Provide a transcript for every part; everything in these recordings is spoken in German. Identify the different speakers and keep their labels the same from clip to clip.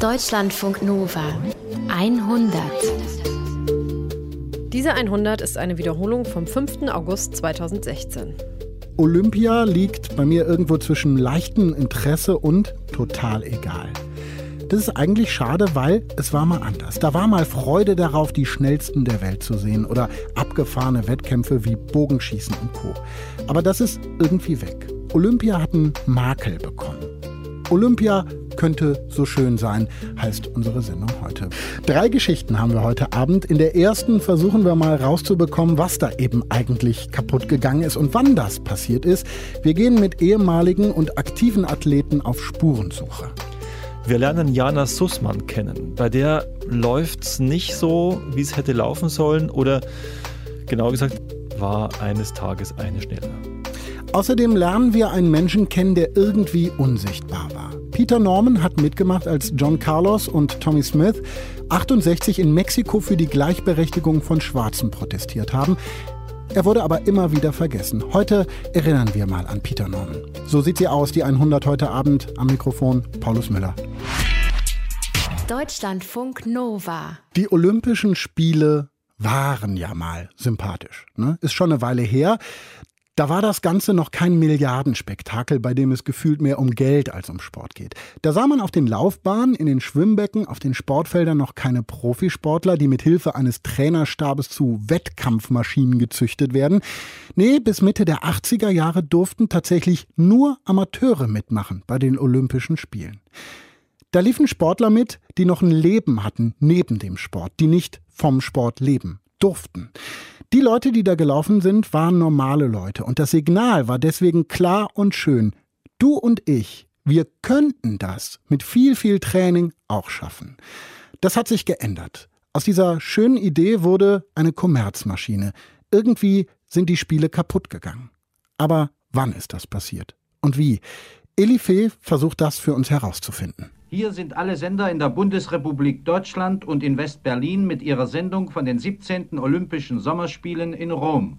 Speaker 1: Deutschlandfunk Nova 100.
Speaker 2: Diese 100 ist eine Wiederholung vom 5. August 2016.
Speaker 3: Olympia liegt bei mir irgendwo zwischen leichtem Interesse und total egal. Das ist eigentlich schade, weil es war mal anders. Da war mal Freude darauf, die schnellsten der Welt zu sehen oder abgefahrene Wettkämpfe wie Bogenschießen und Co. Aber das ist irgendwie weg. Olympia hat einen Makel bekommen. Olympia könnte so schön sein, heißt unsere Sendung heute. Drei Geschichten haben wir heute Abend. In der ersten versuchen wir mal rauszubekommen, was da eben eigentlich kaputt gegangen ist und wann das passiert ist. Wir gehen mit ehemaligen und aktiven Athleten auf Spurensuche.
Speaker 4: Wir lernen Jana Sussmann kennen. Bei der läuft es nicht so, wie es hätte laufen sollen oder genauer gesagt, war eines Tages eine schneller.
Speaker 3: Außerdem lernen wir einen Menschen kennen, der irgendwie unsichtbar war. Peter Norman hat mitgemacht, als John Carlos und Tommy Smith 68 in Mexiko für die Gleichberechtigung von Schwarzen protestiert haben. Er wurde aber immer wieder vergessen. Heute erinnern wir mal an Peter Norman. So sieht sie aus, die 100 heute Abend am Mikrofon, Paulus Müller.
Speaker 1: Deutschlandfunk Nova.
Speaker 3: Die Olympischen Spiele waren ja mal sympathisch. Ne? Ist schon eine Weile her. Da war das Ganze noch kein Milliardenspektakel, bei dem es gefühlt mehr um Geld als um Sport geht. Da sah man auf den Laufbahnen, in den Schwimmbecken, auf den Sportfeldern noch keine Profisportler, die mit Hilfe eines Trainerstabes zu Wettkampfmaschinen gezüchtet werden. Nee, bis Mitte der 80er Jahre durften tatsächlich nur Amateure mitmachen bei den Olympischen Spielen. Da liefen Sportler mit, die noch ein Leben hatten neben dem Sport, die nicht vom Sport leben durften. Die Leute, die da gelaufen sind, waren normale Leute und das Signal war deswegen klar und schön. Du und ich, wir könnten das mit viel, viel Training auch schaffen. Das hat sich geändert. Aus dieser schönen Idee wurde eine Kommerzmaschine. Irgendwie sind die Spiele kaputt gegangen. Aber wann ist das passiert? Und wie? Elifee versucht das für uns herauszufinden.
Speaker 5: Hier sind alle Sender in der Bundesrepublik Deutschland und in West-Berlin mit ihrer Sendung von den 17. Olympischen Sommerspielen in Rom.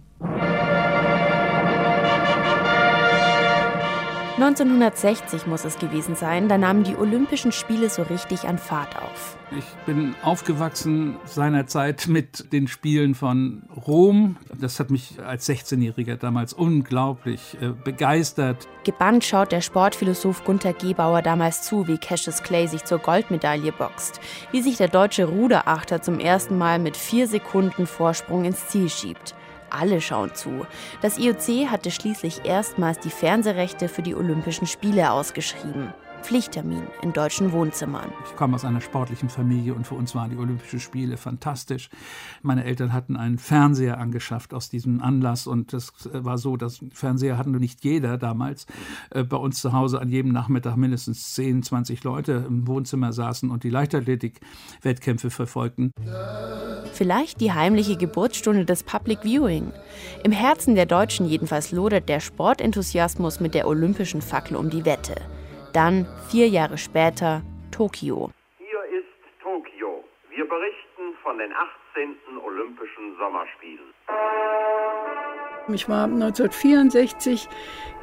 Speaker 2: 1960 muss es gewesen sein, da nahmen die Olympischen Spiele so richtig an Fahrt auf.
Speaker 6: Ich bin aufgewachsen seinerzeit mit den Spielen von Rom. Das hat mich als 16-Jähriger damals unglaublich äh, begeistert.
Speaker 2: Gebannt schaut der Sportphilosoph Gunther Gebauer damals zu, wie Cassius Clay sich zur Goldmedaille boxt, wie sich der deutsche Ruderachter zum ersten Mal mit vier Sekunden Vorsprung ins Ziel schiebt alle schauen zu. Das IOC hatte schließlich erstmals die Fernsehrechte für die Olympischen Spiele ausgeschrieben. Pflichttermin in deutschen Wohnzimmern.
Speaker 6: Ich komme aus einer sportlichen Familie und für uns waren die Olympischen Spiele fantastisch. Meine Eltern hatten einen Fernseher angeschafft aus diesem Anlass und das war so, dass Fernseher hatten nicht jeder damals. Äh, bei uns zu Hause an jedem Nachmittag mindestens 10, 20 Leute im Wohnzimmer saßen und die Leichtathletik-Wettkämpfe verfolgten.
Speaker 2: Vielleicht die heimliche Geburtsstunde des Public Viewing. Im Herzen der Deutschen jedenfalls lodert der Sportenthusiasmus mit der olympischen Fackel um die Wette. Dann, vier Jahre später, Tokio.
Speaker 7: Hier ist Tokio. Wir berichten von den 18. Olympischen Sommerspielen.
Speaker 8: Ich war 1964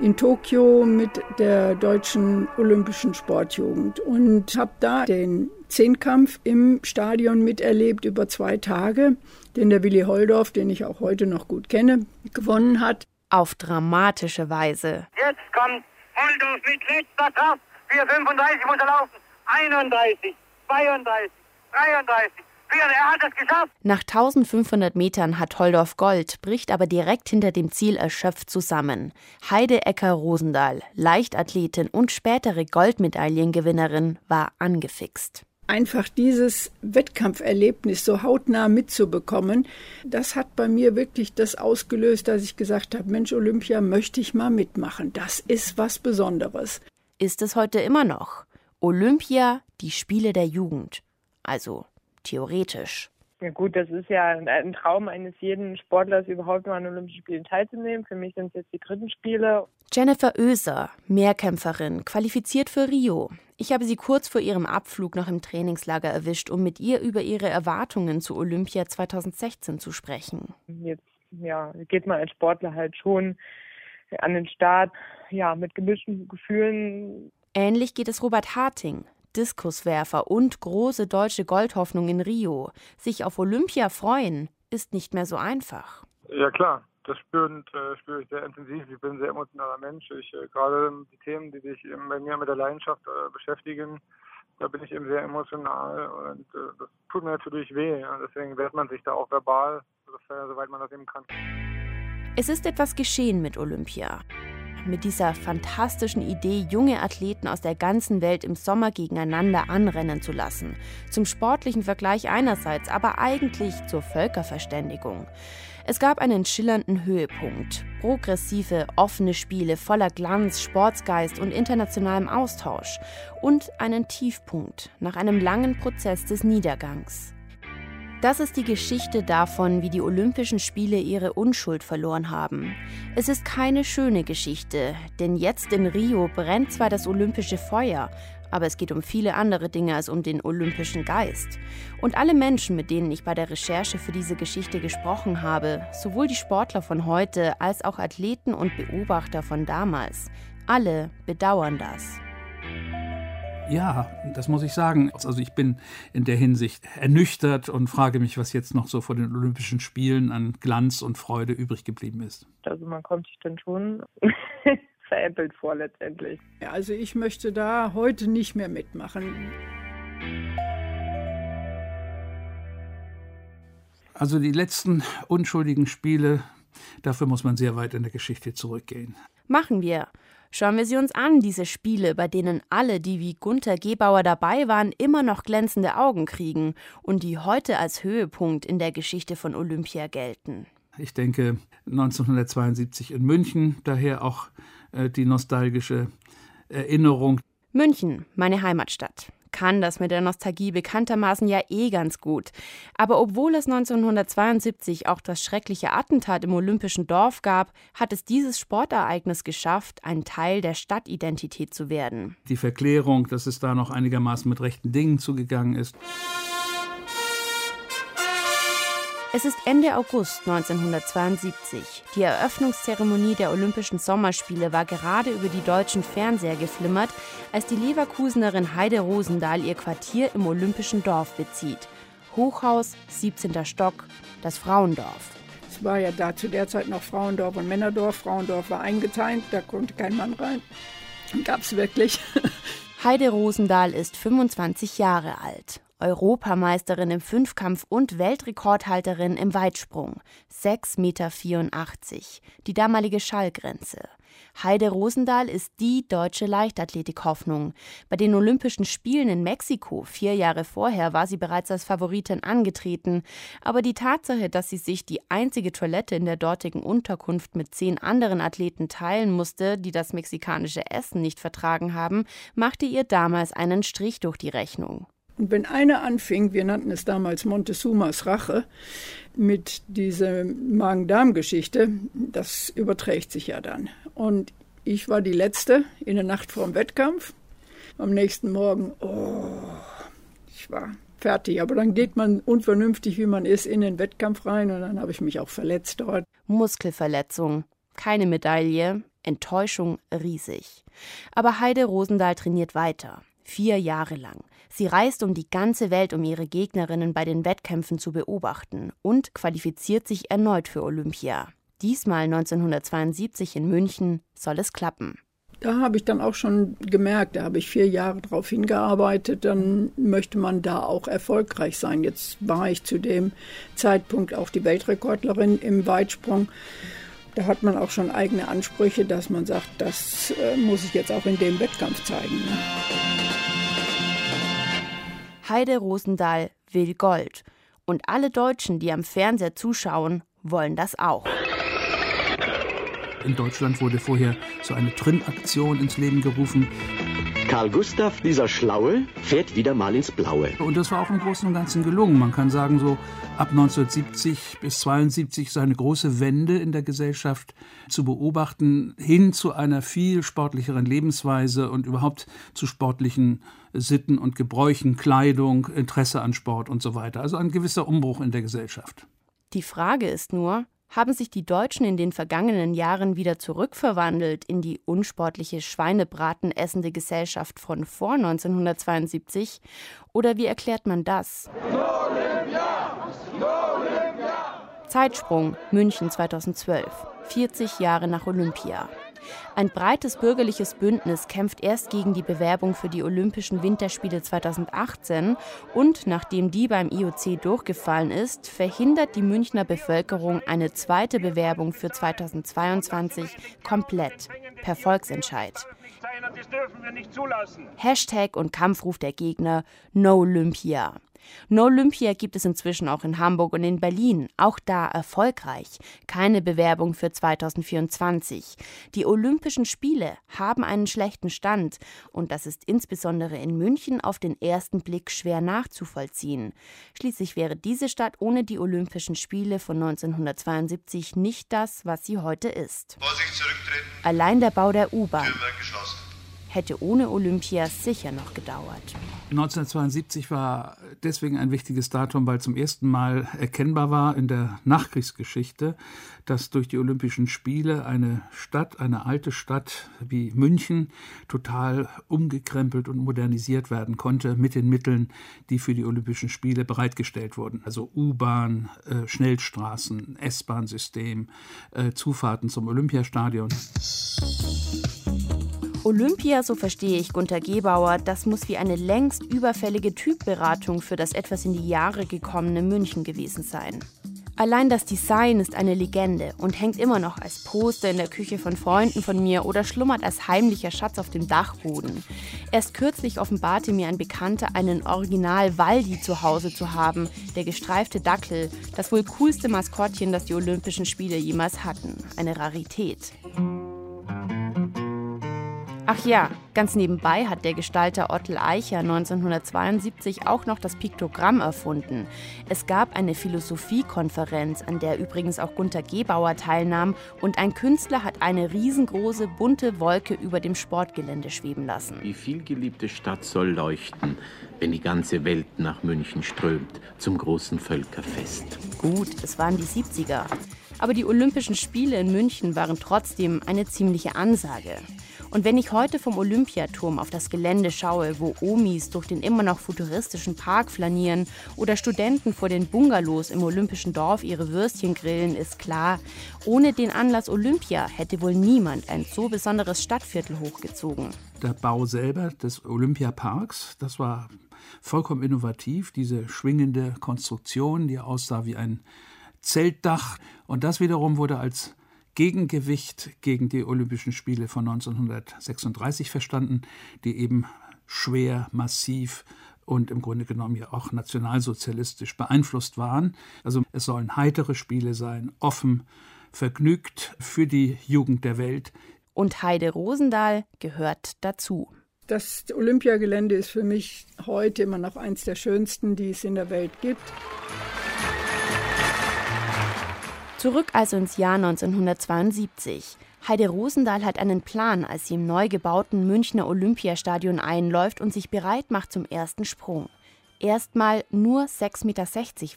Speaker 8: in Tokio mit der deutschen olympischen Sportjugend und habe da den Zehnkampf im Stadion miterlebt über zwei Tage, den der Willi Holdorf, den ich auch heute noch gut kenne, gewonnen hat.
Speaker 2: Auf dramatische Weise.
Speaker 9: Jetzt kommt Holdorf mit letzter Kraft. 4,35 muss er laufen. 31, 32, 33. Er hat es geschafft.
Speaker 2: Nach 1500 Metern hat Holdorf Gold, bricht aber direkt hinter dem Ziel erschöpft zusammen. Heide Ecker-Rosendahl, Leichtathletin und spätere Goldmedaillengewinnerin, war angefixt
Speaker 8: einfach dieses Wettkampferlebnis so hautnah mitzubekommen, das hat bei mir wirklich das ausgelöst, dass ich gesagt habe, Mensch, Olympia möchte ich mal mitmachen. Das ist was Besonderes.
Speaker 2: Ist es heute immer noch. Olympia, die Spiele der Jugend. Also theoretisch.
Speaker 10: Ja gut, das ist ja ein Traum eines jeden Sportlers, überhaupt mal an Olympischen Spielen teilzunehmen. Für mich sind es jetzt die dritten Spiele.
Speaker 2: Jennifer Oeser, Mehrkämpferin, qualifiziert für Rio. Ich habe sie kurz vor ihrem Abflug noch im Trainingslager erwischt, um mit ihr über ihre Erwartungen zu Olympia 2016 zu sprechen.
Speaker 10: Jetzt ja, geht man als Sportler halt schon an den Start ja, mit gemischten Gefühlen.
Speaker 2: Ähnlich geht es Robert Harting, Diskuswerfer und große deutsche Goldhoffnung in Rio. Sich auf Olympia freuen, ist nicht mehr so einfach.
Speaker 11: Ja klar, das spüren, äh, spüre ich sehr intensiv. Ich bin ein sehr emotionaler Mensch. Ich, äh, gerade die Themen, die sich bei mir mit der Leidenschaft äh, beschäftigen, da bin ich eben sehr emotional und äh, das tut mir natürlich weh. Ja. Deswegen wehrt man sich da auch verbal, soweit man das eben kann.
Speaker 2: Es ist etwas geschehen mit Olympia. Mit dieser fantastischen Idee, junge Athleten aus der ganzen Welt im Sommer gegeneinander anrennen zu lassen. Zum sportlichen Vergleich einerseits, aber eigentlich zur Völkerverständigung. Es gab einen schillernden Höhepunkt. Progressive, offene Spiele voller Glanz, Sportsgeist und internationalem Austausch. Und einen Tiefpunkt nach einem langen Prozess des Niedergangs. Das ist die Geschichte davon, wie die Olympischen Spiele ihre Unschuld verloren haben. Es ist keine schöne Geschichte, denn jetzt in Rio brennt zwar das olympische Feuer, aber es geht um viele andere Dinge als um den olympischen Geist. Und alle Menschen, mit denen ich bei der Recherche für diese Geschichte gesprochen habe, sowohl die Sportler von heute als auch Athleten und Beobachter von damals, alle bedauern das.
Speaker 6: Ja, das muss ich sagen. Also ich bin in der Hinsicht ernüchtert und frage mich, was jetzt noch so vor den Olympischen Spielen an Glanz und Freude übrig geblieben ist.
Speaker 10: Also man kommt sich dann schon veräppelt vor letztendlich.
Speaker 8: Ja, also ich möchte da heute nicht mehr mitmachen.
Speaker 6: Also die letzten unschuldigen Spiele, dafür muss man sehr weit in der Geschichte zurückgehen.
Speaker 2: Machen wir. Schauen wir sie uns an, diese Spiele, bei denen alle, die wie Gunther Gebauer dabei waren, immer noch glänzende Augen kriegen und die heute als Höhepunkt in der Geschichte von Olympia gelten.
Speaker 6: Ich denke 1972 in München, daher auch äh, die nostalgische Erinnerung.
Speaker 2: München, meine Heimatstadt kann das mit der Nostalgie bekanntermaßen ja eh ganz gut. Aber obwohl es 1972 auch das schreckliche Attentat im Olympischen Dorf gab, hat es dieses Sportereignis geschafft, ein Teil der Stadtidentität zu werden.
Speaker 6: Die Verklärung, dass es da noch einigermaßen mit rechten Dingen zugegangen ist.
Speaker 2: Es ist Ende August 1972. Die Eröffnungszeremonie der Olympischen Sommerspiele war gerade über die deutschen Fernseher geflimmert, als die Leverkusenerin Heide Rosendahl ihr Quartier im Olympischen Dorf bezieht. Hochhaus, 17. Stock, das Frauendorf.
Speaker 8: Es war ja da zu der Zeit noch Frauendorf und Männerdorf. Frauendorf war eingeteilt, da konnte kein Mann rein. Gab es wirklich.
Speaker 2: Heide Rosendahl ist 25 Jahre alt Europameisterin im Fünfkampf und Weltrekordhalterin im Weitsprung. 6,84 Meter, die damalige Schallgrenze. Heide Rosendahl ist die deutsche Leichtathletik-Hoffnung. Bei den Olympischen Spielen in Mexiko vier Jahre vorher war sie bereits als Favoritin angetreten. Aber die Tatsache, dass sie sich die einzige Toilette in der dortigen Unterkunft mit zehn anderen Athleten teilen musste, die das mexikanische Essen nicht vertragen haben, machte ihr damals einen Strich durch die Rechnung.
Speaker 8: Und wenn einer anfing, wir nannten es damals Montezumas Rache, mit dieser Magen-Darm-Geschichte, das überträgt sich ja dann. Und ich war die Letzte in der Nacht vor dem Wettkampf. Am nächsten Morgen, oh, ich war fertig. Aber dann geht man unvernünftig, wie man ist, in den Wettkampf rein und dann habe ich mich auch verletzt dort.
Speaker 2: Muskelverletzung, keine Medaille, Enttäuschung riesig. Aber Heide Rosendahl trainiert weiter, vier Jahre lang. Sie reist um die ganze Welt, um ihre Gegnerinnen bei den Wettkämpfen zu beobachten und qualifiziert sich erneut für Olympia. Diesmal 1972 in München soll es klappen.
Speaker 8: Da habe ich dann auch schon gemerkt, da habe ich vier Jahre darauf hingearbeitet, dann möchte man da auch erfolgreich sein. Jetzt war ich zu dem Zeitpunkt auch die Weltrekordlerin im Weitsprung. Da hat man auch schon eigene Ansprüche, dass man sagt, das äh, muss ich jetzt auch in dem Wettkampf zeigen. Ne?
Speaker 2: Heide Rosendahl will Gold. Und alle Deutschen, die am Fernseher zuschauen, wollen das auch.
Speaker 6: In Deutschland wurde vorher so eine Trinnaktion ins Leben gerufen.
Speaker 12: Karl Gustav, dieser Schlaue, fährt wieder mal ins Blaue.
Speaker 6: Und das war auch im Großen und Ganzen gelungen. Man kann sagen, so ab 1970 bis 72 ist eine große Wende in der Gesellschaft zu beobachten, hin zu einer viel sportlicheren Lebensweise und überhaupt zu sportlichen Sitten und Gebräuchen, Kleidung, Interesse an Sport und so weiter. Also ein gewisser Umbruch in der Gesellschaft.
Speaker 2: Die Frage ist nur, Haben sich die Deutschen in den vergangenen Jahren wieder zurückverwandelt in die unsportliche Schweinebraten essende Gesellschaft von vor 1972? Oder wie erklärt man das? Zeitsprung München 2012, 40 Jahre nach Olympia. Ein breites bürgerliches Bündnis kämpft erst gegen die Bewerbung für die Olympischen Winterspiele 2018 und nachdem die beim IOC durchgefallen ist, verhindert die Münchner Bevölkerung eine zweite Bewerbung für 2022 komplett per Volksentscheid. Hashtag und Kampfruf der Gegner No Olympia. No Olympia gibt es inzwischen auch in Hamburg und in Berlin, auch da erfolgreich. Keine Bewerbung für 2024. Die Olympischen Spiele haben einen schlechten Stand und das ist insbesondere in München auf den ersten Blick schwer nachzuvollziehen. Schließlich wäre diese Stadt ohne die Olympischen Spiele von 1972 nicht das, was sie heute ist. Allein der Bau der U-Bahn hätte ohne Olympia sicher noch gedauert.
Speaker 6: 1972 war deswegen ein wichtiges Datum, weil zum ersten Mal erkennbar war in der Nachkriegsgeschichte, dass durch die Olympischen Spiele eine Stadt, eine alte Stadt wie München, total umgekrempelt und modernisiert werden konnte mit den Mitteln, die für die Olympischen Spiele bereitgestellt wurden. Also U-Bahn, äh, Schnellstraßen, S-Bahn-System, äh, Zufahrten zum Olympiastadion.
Speaker 2: Olympia, so verstehe ich Gunter Gebauer, das muss wie eine längst überfällige Typberatung für das etwas in die Jahre gekommene München gewesen sein. Allein das Design ist eine Legende und hängt immer noch als Poster in der Küche von Freunden von mir oder schlummert als heimlicher Schatz auf dem Dachboden. Erst kürzlich offenbarte mir ein Bekannter, einen Original Waldi zu Hause zu haben, der gestreifte Dackel, das wohl coolste Maskottchen, das die Olympischen Spiele jemals hatten. Eine Rarität. Ach ja, ganz nebenbei hat der Gestalter Ottel Eicher 1972 auch noch das Piktogramm erfunden. Es gab eine Philosophiekonferenz, an der übrigens auch Gunther Gebauer teilnahm, und ein Künstler hat eine riesengroße bunte Wolke über dem Sportgelände schweben lassen.
Speaker 13: Die vielgeliebte Stadt soll leuchten, wenn die ganze Welt nach München strömt zum großen Völkerfest.
Speaker 2: Gut, es waren die 70er. Aber die Olympischen Spiele in München waren trotzdem eine ziemliche Ansage. Und wenn ich heute vom Olympiaturm auf das Gelände schaue, wo Omis durch den immer noch futuristischen Park flanieren oder Studenten vor den Bungalows im Olympischen Dorf ihre Würstchen grillen, ist klar, ohne den Anlass Olympia hätte wohl niemand ein so besonderes Stadtviertel hochgezogen.
Speaker 6: Der Bau selber des Olympiaparks, das war vollkommen innovativ, diese schwingende Konstruktion, die aussah wie ein Zeltdach. Und das wiederum wurde als Gegengewicht gegen die Olympischen Spiele von 1936 verstanden, die eben schwer, massiv und im Grunde genommen ja auch nationalsozialistisch beeinflusst waren. Also es sollen heitere Spiele sein, offen, vergnügt für die Jugend der Welt.
Speaker 2: Und Heide Rosendahl gehört dazu.
Speaker 8: Das Olympiagelände ist für mich heute immer noch eins der schönsten, die es in der Welt gibt.
Speaker 2: Zurück also ins Jahr 1972. Heide Rosendahl hat einen Plan, als sie im neu gebauten Münchner Olympiastadion einläuft und sich bereit macht zum ersten Sprung. Erstmal nur 6,60 Meter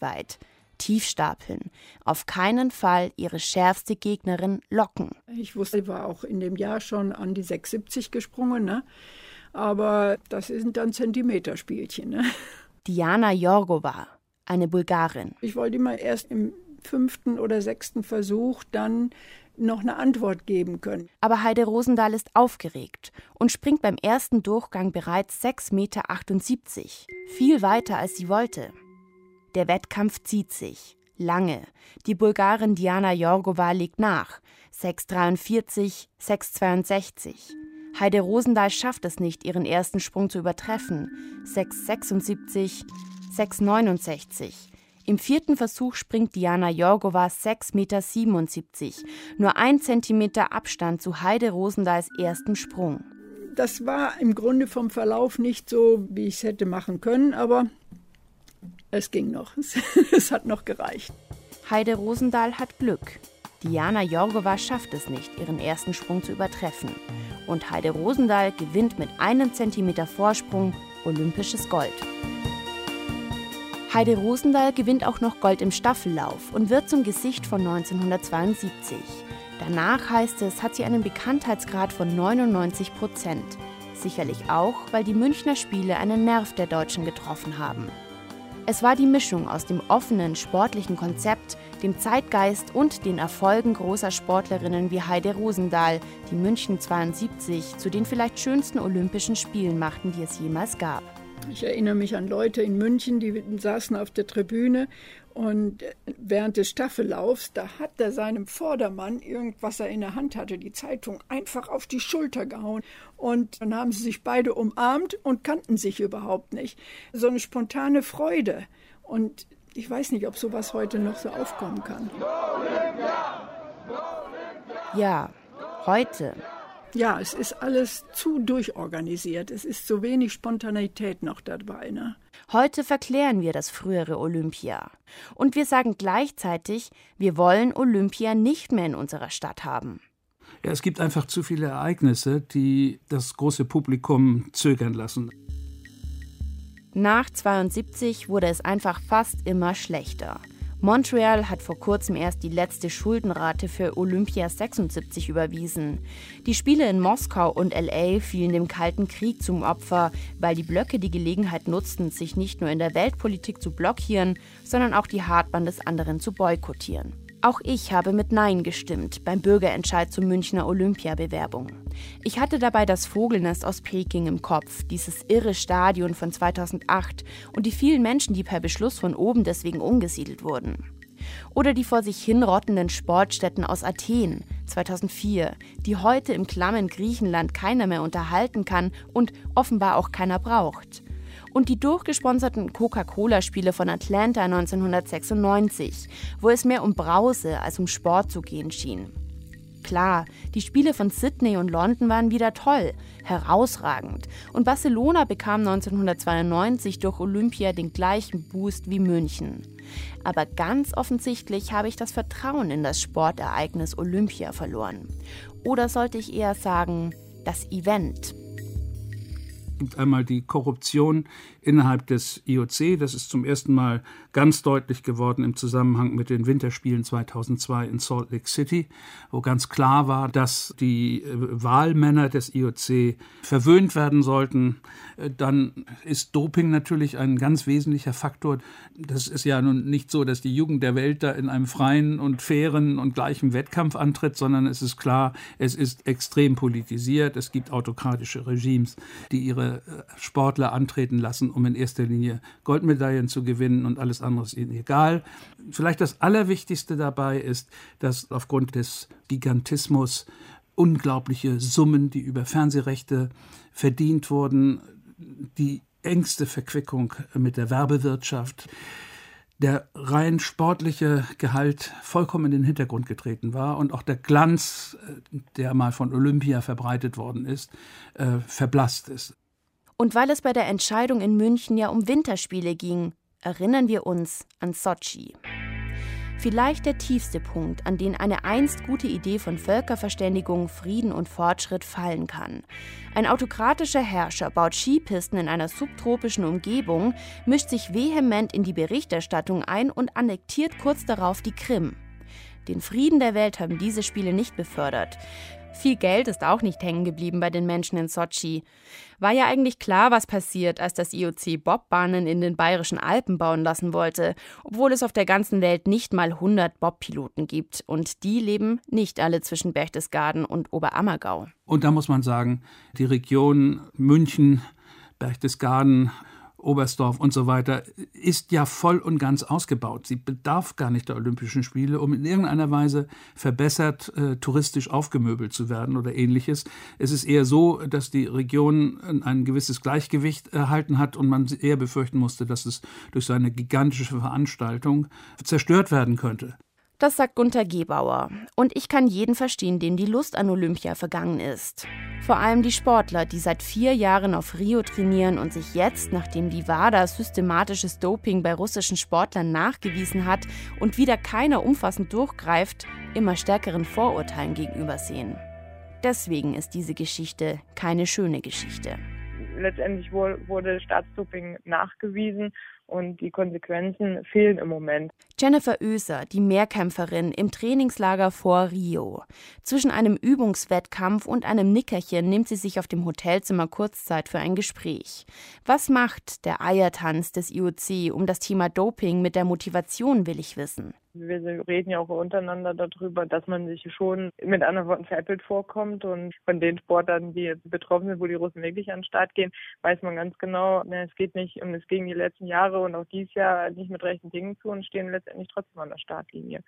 Speaker 2: weit. Tief stapeln. Auf keinen Fall ihre schärfste Gegnerin locken.
Speaker 8: Ich wusste, ich war auch in dem Jahr schon an die 6,70 gesprungen, ne? aber das sind dann Zentimeterspielchen. Ne?
Speaker 2: Diana Jorgova, eine Bulgarin.
Speaker 8: Ich wollte immer erst im fünften oder sechsten Versuch dann noch eine Antwort geben können.
Speaker 2: Aber Heide Rosendahl ist aufgeregt und springt beim ersten Durchgang bereits 6,78 Meter. Viel weiter als sie wollte. Der Wettkampf zieht sich. Lange. Die Bulgarin Diana Jorgova legt nach. 6,43, 6,62. Heide Rosendahl schafft es nicht, ihren ersten Sprung zu übertreffen. 6,76, 6,69. Im vierten Versuch springt Diana Jorgova 6,77 Meter, nur ein Zentimeter Abstand zu Heide Rosendahls ersten Sprung.
Speaker 8: Das war im Grunde vom Verlauf nicht so, wie ich es hätte machen können, aber es ging noch. es hat noch gereicht.
Speaker 2: Heide Rosendahl hat Glück. Diana Jorgova schafft es nicht, ihren ersten Sprung zu übertreffen. Und Heide Rosendahl gewinnt mit einem Zentimeter Vorsprung olympisches Gold. Heide Rosendahl gewinnt auch noch Gold im Staffellauf und wird zum Gesicht von 1972. Danach heißt es, hat sie einen Bekanntheitsgrad von 99 Prozent. Sicherlich auch, weil die Münchner Spiele einen Nerv der Deutschen getroffen haben. Es war die Mischung aus dem offenen, sportlichen Konzept, dem Zeitgeist und den Erfolgen großer Sportlerinnen wie Heide Rosendahl, die München 72 zu den vielleicht schönsten Olympischen Spielen machten, die es jemals gab.
Speaker 8: Ich erinnere mich an Leute in München, die saßen auf der Tribüne und während des Staffellaufs, da hat er seinem Vordermann irgendwas er in der Hand hatte, die Zeitung, einfach auf die Schulter gehauen. Und dann haben sie sich beide umarmt und kannten sich überhaupt nicht. So eine spontane Freude. Und ich weiß nicht, ob sowas heute noch so aufkommen kann.
Speaker 2: Ja, heute.
Speaker 8: Ja, es ist alles zu durchorganisiert. Es ist zu wenig Spontanität noch dabei. Ne?
Speaker 2: Heute verklären wir das frühere Olympia. Und wir sagen gleichzeitig, wir wollen Olympia nicht mehr in unserer Stadt haben.
Speaker 6: Ja, es gibt einfach zu viele Ereignisse, die das große Publikum zögern lassen.
Speaker 2: Nach 72 wurde es einfach fast immer schlechter. Montreal hat vor kurzem erst die letzte Schuldenrate für Olympia 76 überwiesen. Die Spiele in Moskau und LA fielen dem Kalten Krieg zum Opfer, weil die Blöcke die Gelegenheit nutzten, sich nicht nur in der Weltpolitik zu blockieren, sondern auch die Hartbahn des anderen zu boykottieren. Auch ich habe mit Nein gestimmt beim Bürgerentscheid zur Münchner Olympiabewerbung. Ich hatte dabei das Vogelnest aus Peking im Kopf, dieses irre Stadion von 2008 und die vielen Menschen, die per Beschluss von oben deswegen umgesiedelt wurden. Oder die vor sich hinrottenden Sportstätten aus Athen 2004, die heute im klammen Griechenland keiner mehr unterhalten kann und offenbar auch keiner braucht und die durchgesponserten Coca-Cola-Spiele von Atlanta 1996, wo es mehr um Brause als um Sport zu gehen schien. Klar, die Spiele von Sydney und London waren wieder toll, herausragend. Und Barcelona bekam 1992 durch Olympia den gleichen Boost wie München. Aber ganz offensichtlich habe ich das Vertrauen in das Sportereignis Olympia verloren. Oder sollte ich eher sagen, das Event
Speaker 6: einmal die Korruption innerhalb des IOC. Das ist zum ersten Mal ganz deutlich geworden im Zusammenhang mit den Winterspielen 2002 in Salt Lake City, wo ganz klar war, dass die äh, Wahlmänner des IOC verwöhnt werden sollten. Äh, dann ist Doping natürlich ein ganz wesentlicher Faktor. Das ist ja nun nicht so, dass die Jugend der Welt da in einem freien und fairen und gleichen Wettkampf antritt, sondern es ist klar, es ist extrem politisiert. Es gibt autokratische Regimes, die ihre äh, Sportler antreten lassen, um in erster Linie Goldmedaillen zu gewinnen und alles andere ist ihnen egal. Vielleicht das Allerwichtigste dabei ist, dass aufgrund des Gigantismus unglaubliche Summen, die über Fernsehrechte verdient wurden, die engste Verquickung mit der Werbewirtschaft, der rein sportliche Gehalt vollkommen in den Hintergrund getreten war und auch der Glanz, äh, der mal von Olympia verbreitet worden ist, äh, verblasst ist.
Speaker 2: Und weil es bei der Entscheidung in München ja um Winterspiele ging, erinnern wir uns an Sochi. Vielleicht der tiefste Punkt, an den eine einst gute Idee von Völkerverständigung, Frieden und Fortschritt fallen kann. Ein autokratischer Herrscher baut Skipisten in einer subtropischen Umgebung, mischt sich vehement in die Berichterstattung ein und annektiert kurz darauf die Krim. Den Frieden der Welt haben diese Spiele nicht befördert. Viel Geld ist auch nicht hängen geblieben bei den Menschen in Sochi. War ja eigentlich klar, was passiert, als das IOC Bobbahnen in den bayerischen Alpen bauen lassen wollte, obwohl es auf der ganzen Welt nicht mal 100 Bobpiloten gibt und die leben nicht alle zwischen Berchtesgaden und Oberammergau.
Speaker 6: Und da muss man sagen, die Region München, Berchtesgaden, Oberstdorf und so weiter, ist ja voll und ganz ausgebaut. Sie bedarf gar nicht der Olympischen Spiele, um in irgendeiner Weise verbessert äh, touristisch aufgemöbelt zu werden oder ähnliches. Es ist eher so, dass die Region ein gewisses Gleichgewicht erhalten hat und man eher befürchten musste, dass es durch so eine gigantische Veranstaltung zerstört werden könnte.
Speaker 2: Das sagt Gunther Gebauer. Und ich kann jeden verstehen, dem die Lust an Olympia vergangen ist. Vor allem die Sportler, die seit vier Jahren auf Rio trainieren und sich jetzt, nachdem die WADA systematisches Doping bei russischen Sportlern nachgewiesen hat und wieder keiner umfassend durchgreift, immer stärkeren Vorurteilen gegenübersehen. Deswegen ist diese Geschichte keine schöne Geschichte.
Speaker 10: Letztendlich wurde Staatsdoping nachgewiesen und die Konsequenzen fehlen im Moment.
Speaker 2: Jennifer Oeser, die Mehrkämpferin im Trainingslager vor Rio. Zwischen einem Übungswettkampf und einem Nickerchen nimmt sie sich auf dem Hotelzimmer Kurzzeit für ein Gespräch. Was macht der Eiertanz des IOC um das Thema Doping mit der Motivation, will ich wissen.
Speaker 10: Wir reden ja auch untereinander darüber, dass man sich schon mit anderen Worten veräppelt vorkommt. Und von den Sportlern, die jetzt betroffen sind, wo die Russen wirklich an den Start gehen, weiß man ganz genau, ne, es geht nicht um es ging die letzten Jahre und auch dieses Jahr nicht mit rechten Dingen zu und stehen letztendlich trotzdem an der Startlinie.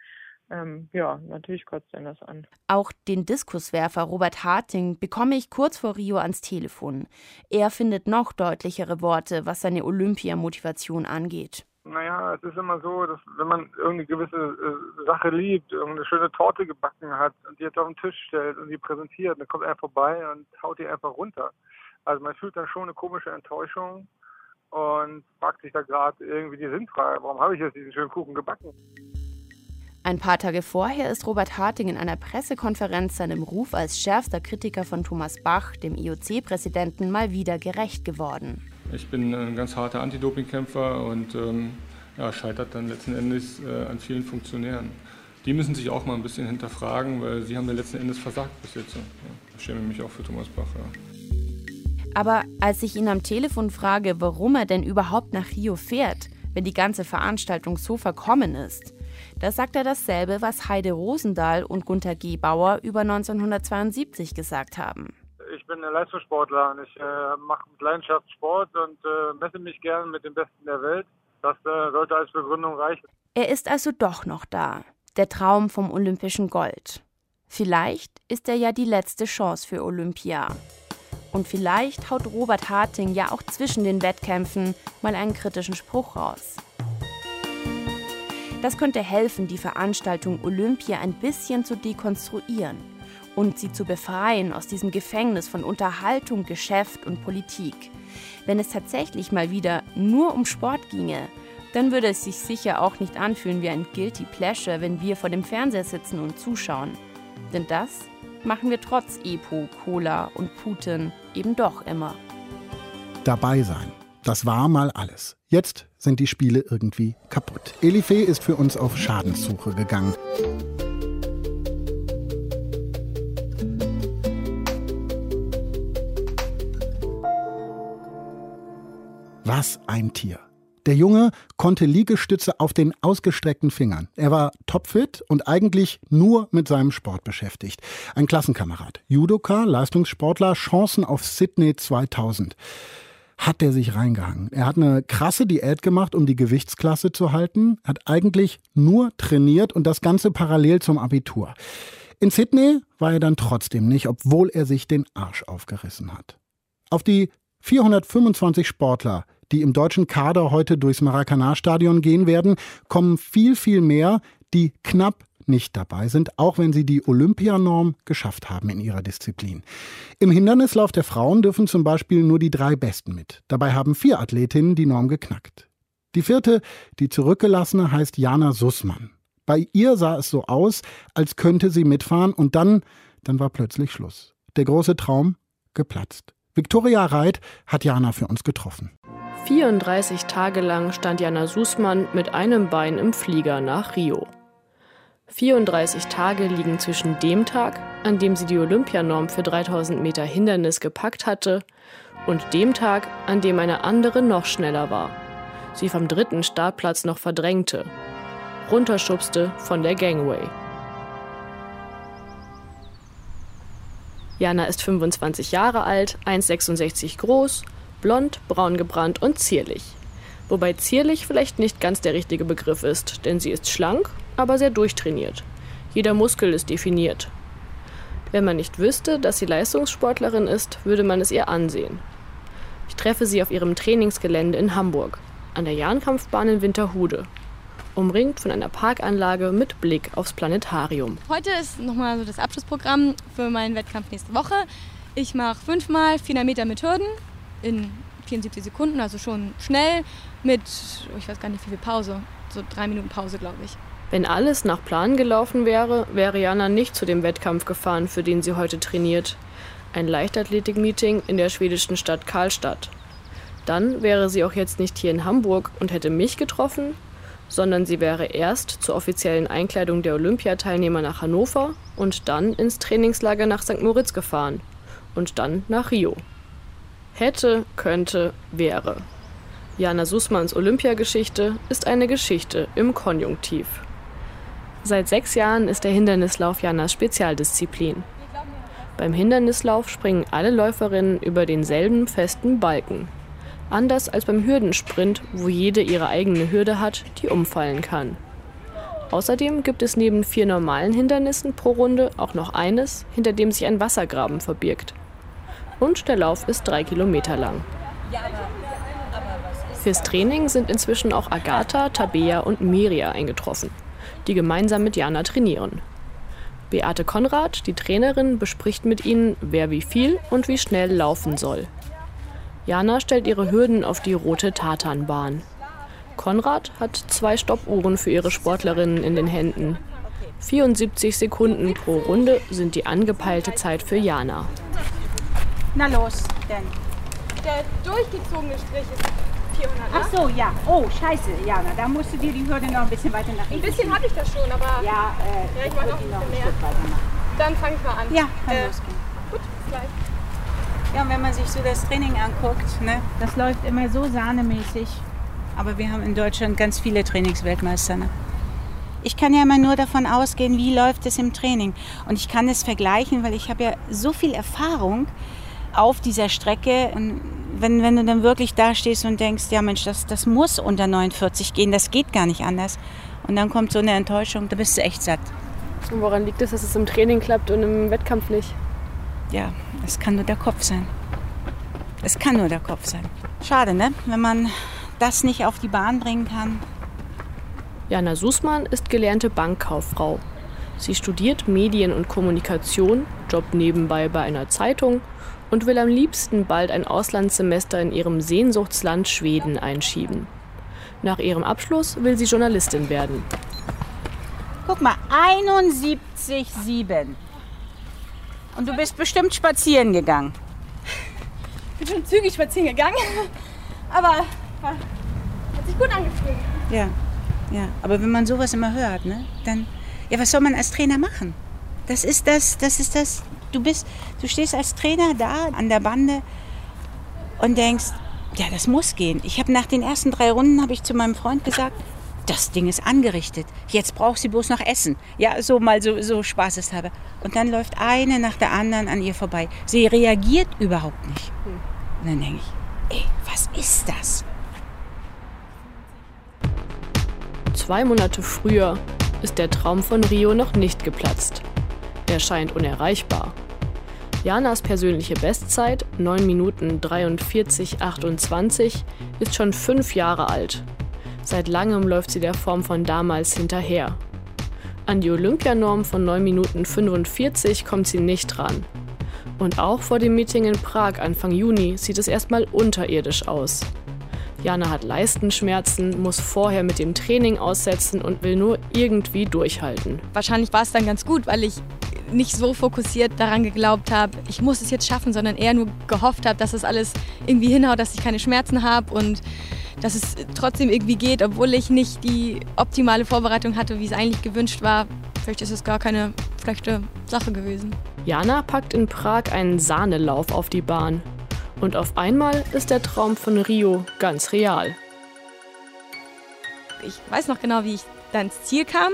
Speaker 10: Ähm, ja, natürlich kotzt denn das an.
Speaker 2: Auch den Diskuswerfer Robert Harting bekomme ich kurz vor Rio ans Telefon. Er findet noch deutlichere Worte, was seine Olympiamotivation angeht.
Speaker 11: Naja, es ist immer so, dass wenn man irgendeine gewisse äh, Sache liebt, irgendeine schöne Torte gebacken hat und die jetzt auf den Tisch stellt und die präsentiert, dann kommt er vorbei und haut die einfach runter. Also man fühlt dann schon eine komische Enttäuschung und fragt sich da gerade irgendwie die Sinnfrage, warum habe ich jetzt diesen schönen Kuchen gebacken?
Speaker 2: Ein paar Tage vorher ist Robert Harting in einer Pressekonferenz seinem Ruf als schärfster Kritiker von Thomas Bach, dem IOC-Präsidenten, mal wieder gerecht geworden.
Speaker 14: Ich bin ein ganz harter Anti-Doping-Kämpfer und ähm, ja, scheitert dann letzten Endes äh, an vielen Funktionären. Die müssen sich auch mal ein bisschen hinterfragen, weil sie haben ja letzten Endes versagt bis jetzt. Ja, ich schäme mich auch für Thomas Bach. Ja.
Speaker 2: Aber als ich ihn am Telefon frage, warum er denn überhaupt nach Rio fährt, wenn die ganze Veranstaltung so verkommen ist, da sagt er dasselbe, was Heide Rosendahl und Gunther Gebauer über 1972 gesagt haben
Speaker 11: ich bin ein Leistungssportler und ich äh, mache mit Leidenschaft Sport und äh, messe mich gern mit den Besten der Welt. Das äh, sollte als Begründung reichen.
Speaker 2: Er ist also doch noch da, der Traum vom olympischen Gold. Vielleicht ist er ja die letzte Chance für Olympia. Und vielleicht haut Robert Harting ja auch zwischen den Wettkämpfen mal einen kritischen Spruch raus. Das könnte helfen, die Veranstaltung Olympia ein bisschen zu dekonstruieren und sie zu befreien aus diesem Gefängnis von Unterhaltung, Geschäft und Politik. Wenn es tatsächlich mal wieder nur um Sport ginge, dann würde es sich sicher auch nicht anfühlen wie ein Guilty Pleasure, wenn wir vor dem Fernseher sitzen und zuschauen. Denn das machen wir trotz Epo, Cola und Putin eben doch immer.
Speaker 3: Dabei sein. Das war mal alles. Jetzt sind die Spiele irgendwie kaputt. Elifee ist für uns auf Schadenssuche gegangen. Was ein Tier. Der Junge konnte Liegestütze auf den ausgestreckten Fingern. Er war topfit und eigentlich nur mit seinem Sport beschäftigt. Ein Klassenkamerad. Judoka, Leistungssportler, Chancen auf Sydney 2000. Hat der sich reingehangen. Er hat eine krasse Diät gemacht, um die Gewichtsklasse zu halten, hat eigentlich nur trainiert und das Ganze parallel zum Abitur. In Sydney war er dann trotzdem nicht, obwohl er sich den Arsch aufgerissen hat. Auf die 425 Sportler, die im deutschen Kader heute durchs Maracanã-Stadion gehen werden, kommen viel, viel mehr, die knapp nicht dabei sind, auch wenn sie die Olympianorm geschafft haben in ihrer Disziplin. Im Hindernislauf der Frauen dürfen zum Beispiel nur die drei Besten mit. Dabei haben vier Athletinnen die Norm geknackt. Die vierte, die zurückgelassene, heißt Jana Sussmann. Bei ihr sah es so aus, als könnte sie mitfahren und dann, dann war plötzlich Schluss. Der große Traum geplatzt. Viktoria Reit hat Jana für uns getroffen.
Speaker 15: 34 Tage lang stand Jana Sußmann mit einem Bein im Flieger nach Rio. 34 Tage liegen zwischen dem Tag, an dem sie die Olympianorm für 3000 Meter Hindernis gepackt hatte, und dem Tag, an dem eine andere noch schneller war, sie vom dritten Startplatz noch verdrängte, runterschubste von der Gangway. Jana ist 25 Jahre alt, 1,66 groß blond, braun gebrannt und zierlich. Wobei zierlich vielleicht nicht ganz der richtige Begriff ist, denn sie ist schlank, aber sehr durchtrainiert. Jeder Muskel ist definiert. Wenn man nicht wüsste, dass sie Leistungssportlerin ist, würde man es ihr ansehen. Ich treffe sie auf ihrem Trainingsgelände in Hamburg, an der Jahnkampfbahn in Winterhude, umringt von einer Parkanlage mit Blick aufs Planetarium.
Speaker 16: Heute ist nochmal so das Abschlussprogramm für meinen Wettkampf nächste Woche. Ich mache fünfmal 400 Meter mit Hürden, in 74 Sekunden, also schon schnell mit, ich weiß gar nicht wie viel Pause, so drei Minuten Pause, glaube ich.
Speaker 15: Wenn alles nach Plan gelaufen wäre, wäre Jana nicht zu dem Wettkampf gefahren, für den sie heute trainiert. Ein Leichtathletik-Meeting in der schwedischen Stadt Karlstadt. Dann wäre sie auch jetzt nicht hier in Hamburg und hätte mich getroffen, sondern sie wäre erst zur offiziellen Einkleidung der Olympiateilnehmer nach Hannover und dann ins Trainingslager nach St. Moritz gefahren und dann nach Rio. Hätte, könnte, wäre. Jana Sussmanns Olympiageschichte ist eine Geschichte im Konjunktiv. Seit sechs Jahren ist der Hindernislauf Janas Spezialdisziplin. Beim Hindernislauf springen alle Läuferinnen über denselben festen Balken. Anders als beim Hürdensprint, wo jede ihre eigene Hürde hat, die umfallen kann. Außerdem gibt es neben vier normalen Hindernissen pro Runde auch noch eines, hinter dem sich ein Wassergraben verbirgt. Und der Lauf ist drei Kilometer lang. Fürs Training sind inzwischen auch Agatha, Tabea und Miria eingetroffen, die gemeinsam mit Jana trainieren. Beate Konrad, die Trainerin, bespricht mit ihnen, wer wie viel und wie schnell laufen soll. Jana stellt ihre Hürden auf die rote Tatanbahn. Konrad hat zwei Stoppuhren für ihre Sportlerinnen in den Händen. 74 Sekunden pro Runde sind die angepeilte Zeit für Jana.
Speaker 17: Na los, denn.
Speaker 16: Der durchgezogene Strich ist 400.
Speaker 17: Ach so, ja. Oh, scheiße, Jana, da musst du dir die Hürde noch ein bisschen weiter nach
Speaker 16: Ein
Speaker 17: hinten
Speaker 16: bisschen habe ich das schon, aber.
Speaker 17: Ja, äh,
Speaker 16: ja ich mache noch ein
Speaker 17: die noch
Speaker 16: bisschen
Speaker 17: ein
Speaker 16: mehr.
Speaker 17: Stück weiter machen.
Speaker 16: Dann fange ich mal an.
Speaker 17: Ja, kann
Speaker 16: Äh,
Speaker 17: losgehen.
Speaker 16: Gut, bis gleich.
Speaker 17: Ja, und wenn man sich so das Training anguckt, ne, das läuft immer so sahnemäßig. Aber wir haben in Deutschland ganz viele Trainingsweltmeister. Ne? Ich kann ja immer nur davon ausgehen, wie läuft es im Training. Und ich kann es vergleichen, weil ich habe ja so viel Erfahrung auf dieser Strecke. Und wenn, wenn du dann wirklich da stehst und denkst, ja Mensch, das, das muss unter 49 gehen, das geht gar nicht anders. Und dann kommt so eine Enttäuschung, da bist du echt satt.
Speaker 15: Und woran liegt es, dass es im Training klappt und im Wettkampf nicht?
Speaker 17: Ja, es kann nur der Kopf sein. Es kann nur der Kopf sein. Schade, ne? Wenn man das nicht auf die Bahn bringen kann.
Speaker 15: Jana Sußmann ist gelernte Bankkauffrau. Sie studiert Medien und Kommunikation, jobbt nebenbei bei einer Zeitung und will am liebsten bald ein Auslandssemester in ihrem Sehnsuchtsland Schweden einschieben. Nach ihrem Abschluss will sie Journalistin werden.
Speaker 17: Guck mal, 71,7. Und du bist bestimmt spazieren gegangen.
Speaker 16: Ich bin schon zügig spazieren gegangen. Aber war, hat sich gut angefühlt.
Speaker 17: Ja, ja. Aber wenn man sowas immer hört, ne, dann, ja, was soll man als Trainer machen? Das ist das, das ist das. Du bist, du stehst als Trainer da an der Bande und denkst, ja, das muss gehen. Ich habe nach den ersten drei Runden habe ich zu meinem Freund gesagt, das Ding ist angerichtet. Jetzt braucht sie bloß noch Essen. Ja, so mal so, so spaßeshalber. Und dann läuft eine nach der anderen an ihr vorbei. Sie reagiert überhaupt nicht. Und dann denke ich, ey, was ist das?
Speaker 15: Zwei Monate früher ist der Traum von Rio noch nicht geplatzt. Er scheint unerreichbar. Janas persönliche Bestzeit, 9 Minuten 43, 28, ist schon fünf Jahre alt. Seit langem läuft sie der Form von damals hinterher. An die Olympianorm von 9 Minuten 45 kommt sie nicht ran. Und auch vor dem Meeting in Prag Anfang Juni sieht es erstmal unterirdisch aus. Jana hat Leistenschmerzen, muss vorher mit dem Training aussetzen und will nur irgendwie durchhalten.
Speaker 16: Wahrscheinlich war es dann ganz gut, weil ich nicht so fokussiert daran geglaubt habe, ich muss es jetzt schaffen, sondern eher nur gehofft habe, dass es alles irgendwie hinhaut, dass ich keine Schmerzen habe und dass es trotzdem irgendwie geht, obwohl ich nicht die optimale Vorbereitung hatte, wie es eigentlich gewünscht war. Vielleicht ist es gar keine schlechte Sache gewesen.
Speaker 15: Jana packt in Prag einen Sahnelauf auf die Bahn. Und auf einmal ist der Traum von Rio ganz real.
Speaker 16: Ich weiß noch genau, wie ich da ins Ziel kam.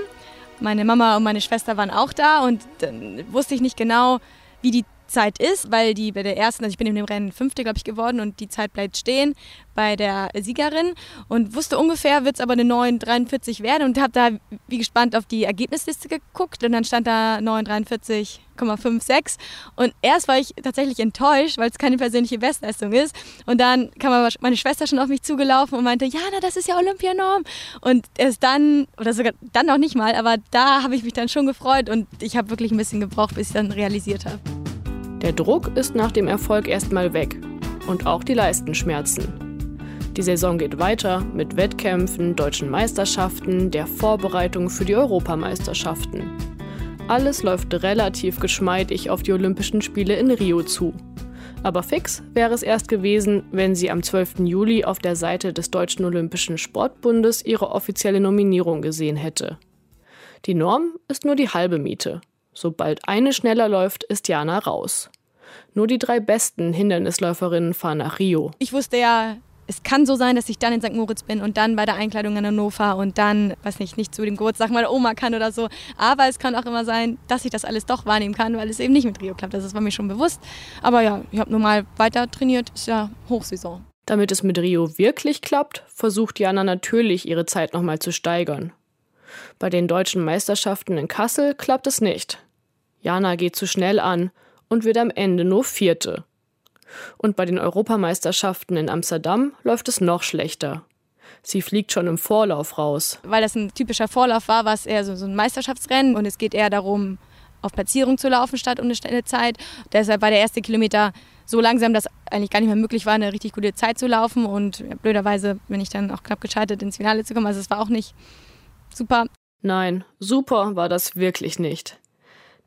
Speaker 16: Meine Mama und meine Schwester waren auch da und dann wusste ich nicht genau, wie die Zeit ist, weil die bei der ersten, also ich bin in dem Rennen Fünfte, glaube ich, geworden und die Zeit bleibt stehen bei der Siegerin und wusste ungefähr, wird es aber eine 9,43 werden und habe da wie gespannt auf die Ergebnisliste geguckt und dann stand da 9,43,56 und erst war ich tatsächlich enttäuscht, weil es keine persönliche Bestleistung ist und dann kam meine Schwester schon auf mich zugelaufen und meinte, Jana, das ist ja Olympianorm und erst dann, oder sogar dann noch nicht mal, aber da habe ich mich dann schon gefreut und ich habe wirklich ein bisschen gebraucht, bis ich dann realisiert habe.
Speaker 15: Der Druck ist nach dem Erfolg erstmal weg. Und auch die Leistenschmerzen. Die Saison geht weiter mit Wettkämpfen, deutschen Meisterschaften, der Vorbereitung für die Europameisterschaften. Alles läuft relativ geschmeidig auf die Olympischen Spiele in Rio zu. Aber fix wäre es erst gewesen, wenn sie am 12. Juli auf der Seite des Deutschen Olympischen Sportbundes ihre offizielle Nominierung gesehen hätte. Die Norm ist nur die halbe Miete. Sobald eine schneller läuft, ist Jana raus. Nur die drei besten Hindernisläuferinnen fahren nach Rio.
Speaker 16: Ich wusste ja, es kann so sein, dass ich dann in St. Moritz bin und dann bei der Einkleidung in Hannover und dann, weiß nicht, nicht zu dem Geburtstag meiner Oma kann oder so. Aber es kann auch immer sein, dass ich das alles doch wahrnehmen kann, weil es eben nicht mit Rio klappt. Das war mir schon bewusst. Aber ja, ich habe normal weiter trainiert. Ist ja Hochsaison.
Speaker 15: Damit es mit Rio wirklich klappt, versucht Jana natürlich, ihre Zeit nochmal zu steigern. Bei den deutschen Meisterschaften in Kassel klappt es nicht. Jana geht zu schnell an und wird am Ende nur Vierte. Und bei den Europameisterschaften in Amsterdam läuft es noch schlechter. Sie fliegt schon im Vorlauf raus.
Speaker 16: Weil das ein typischer Vorlauf war, war es eher so, so ein Meisterschaftsrennen und es geht eher darum, auf Platzierung zu laufen statt um eine schnelle Zeit. Deshalb war der erste Kilometer so langsam, dass eigentlich gar nicht mehr möglich war, eine richtig gute Zeit zu laufen. Und blöderweise bin ich dann auch knapp gescheitert, ins Finale zu kommen. Also es war auch nicht super.
Speaker 15: Nein, super war das wirklich nicht.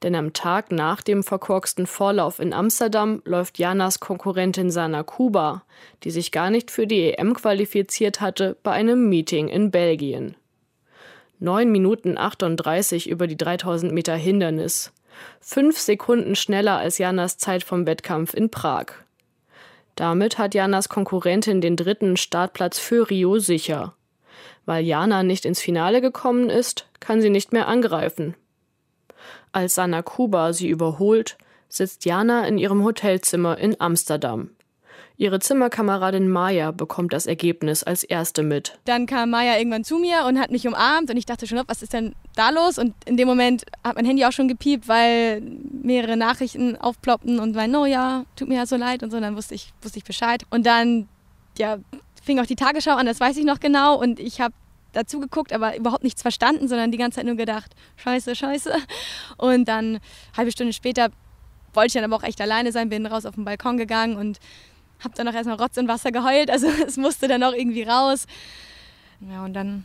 Speaker 15: Denn am Tag nach dem verkorksten Vorlauf in Amsterdam läuft Janas Konkurrentin Sana Kuba, die sich gar nicht für die EM qualifiziert hatte, bei einem Meeting in Belgien. 9 Minuten 38 über die 3000 Meter Hindernis. Fünf Sekunden schneller als Janas Zeit vom Wettkampf in Prag. Damit hat Janas Konkurrentin den dritten Startplatz für Rio sicher. Weil Jana nicht ins Finale gekommen ist, kann sie nicht mehr angreifen. Als Sana Kuba sie überholt, sitzt Jana in ihrem Hotelzimmer in Amsterdam. Ihre Zimmerkameradin Maya bekommt das Ergebnis als erste mit.
Speaker 16: Dann kam Maya irgendwann zu mir und hat mich umarmt und ich dachte schon, was ist denn da los? Und in dem Moment hat mein Handy auch schon gepiept, weil mehrere Nachrichten aufploppten und meinen, oh ja, tut mir ja so leid und so. Und dann wusste ich, wusste ich Bescheid. Und dann, ja, fing auch die Tagesschau an, das weiß ich noch genau. Und ich habe dazu geguckt, aber überhaupt nichts verstanden, sondern die ganze Zeit nur gedacht, scheiße, scheiße. Und dann, halbe Stunde später, wollte ich dann aber auch echt alleine sein, bin raus auf den Balkon gegangen und habe dann auch erstmal Rotz und Wasser geheult. Also es musste dann auch irgendwie raus. Ja, und dann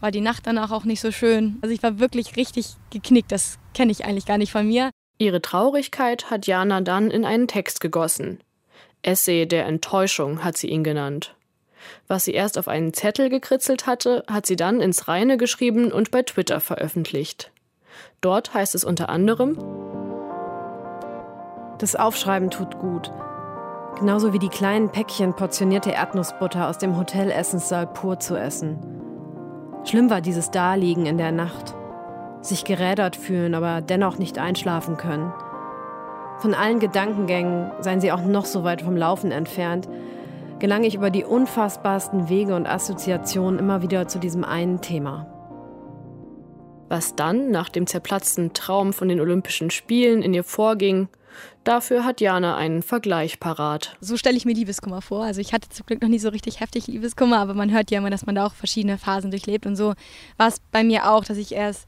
Speaker 16: war die Nacht danach auch nicht so schön. Also ich war wirklich richtig geknickt. Das kenne ich eigentlich gar nicht von mir.
Speaker 15: Ihre Traurigkeit hat Jana dann in einen Text gegossen. Essay der Enttäuschung hat sie ihn genannt. Was sie erst auf einen Zettel gekritzelt hatte, hat sie dann ins Reine geschrieben und bei Twitter veröffentlicht. Dort heißt es unter anderem
Speaker 18: Das Aufschreiben tut gut. Genauso wie die kleinen Päckchen portionierte Erdnussbutter aus dem Hotelessenssaal pur zu essen. Schlimm war dieses Daliegen in der Nacht. Sich gerädert fühlen, aber dennoch nicht einschlafen können. Von allen Gedankengängen, seien sie auch noch so weit vom Laufen entfernt, gelange ich über die unfassbarsten Wege und Assoziationen immer wieder zu diesem einen Thema.
Speaker 15: Was dann nach dem zerplatzten Traum von den Olympischen Spielen in ihr vorging, dafür hat Jana einen Vergleich parat.
Speaker 16: So stelle ich mir Liebeskummer vor. Also ich hatte zum Glück noch nie so richtig heftig Liebeskummer, aber man hört ja immer, dass man da auch verschiedene Phasen durchlebt. Und so war es bei mir auch, dass ich erst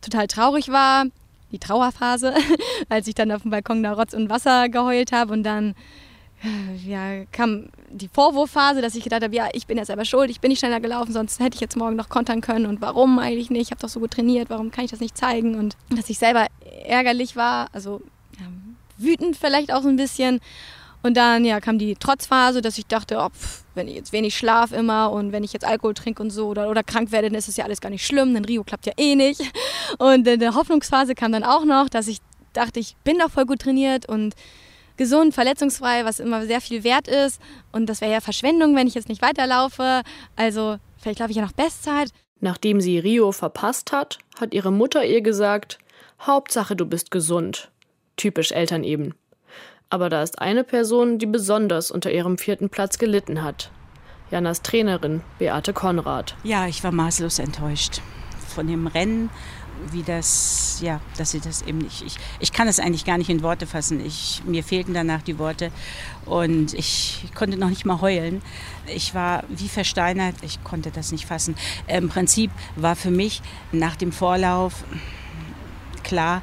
Speaker 16: total traurig war, die Trauerphase, als ich dann auf dem Balkon da Rotz und Wasser geheult habe und dann ja, kam die Vorwurfphase, dass ich gedacht habe, ja, ich bin ja selber schuld, ich bin nicht schneller gelaufen, sonst hätte ich jetzt morgen noch kontern können und warum eigentlich nicht, ich habe doch so gut trainiert, warum kann ich das nicht zeigen? Und dass ich selber ärgerlich war, also ja, wütend vielleicht auch so ein bisschen. Und dann ja, kam die Trotzphase, dass ich dachte, oh, pff, wenn ich jetzt wenig schlaf immer und wenn ich jetzt Alkohol trinke und so oder, oder krank werde, dann ist das ja alles gar nicht schlimm, denn Rio klappt ja eh nicht. Und in der Hoffnungsphase kam dann auch noch, dass ich dachte, ich bin doch voll gut trainiert und gesund, verletzungsfrei, was immer sehr viel wert ist. Und das wäre ja Verschwendung, wenn ich jetzt nicht weiterlaufe. Also vielleicht laufe ich ja noch Bestzeit.
Speaker 15: Nachdem sie Rio verpasst hat, hat ihre Mutter ihr gesagt, Hauptsache du bist gesund. Typisch Eltern eben. Aber da ist eine Person, die besonders unter ihrem vierten Platz gelitten hat. Janas Trainerin, Beate Konrad.
Speaker 17: Ja, ich war maßlos enttäuscht von dem Rennen wie das, ja, dass sie das eben nicht, ich, ich kann es eigentlich gar nicht in Worte fassen. Ich, mir fehlten danach die Worte und ich konnte noch nicht mal heulen. Ich war wie versteinert, ich konnte das nicht fassen. Im Prinzip war für mich nach dem Vorlauf klar,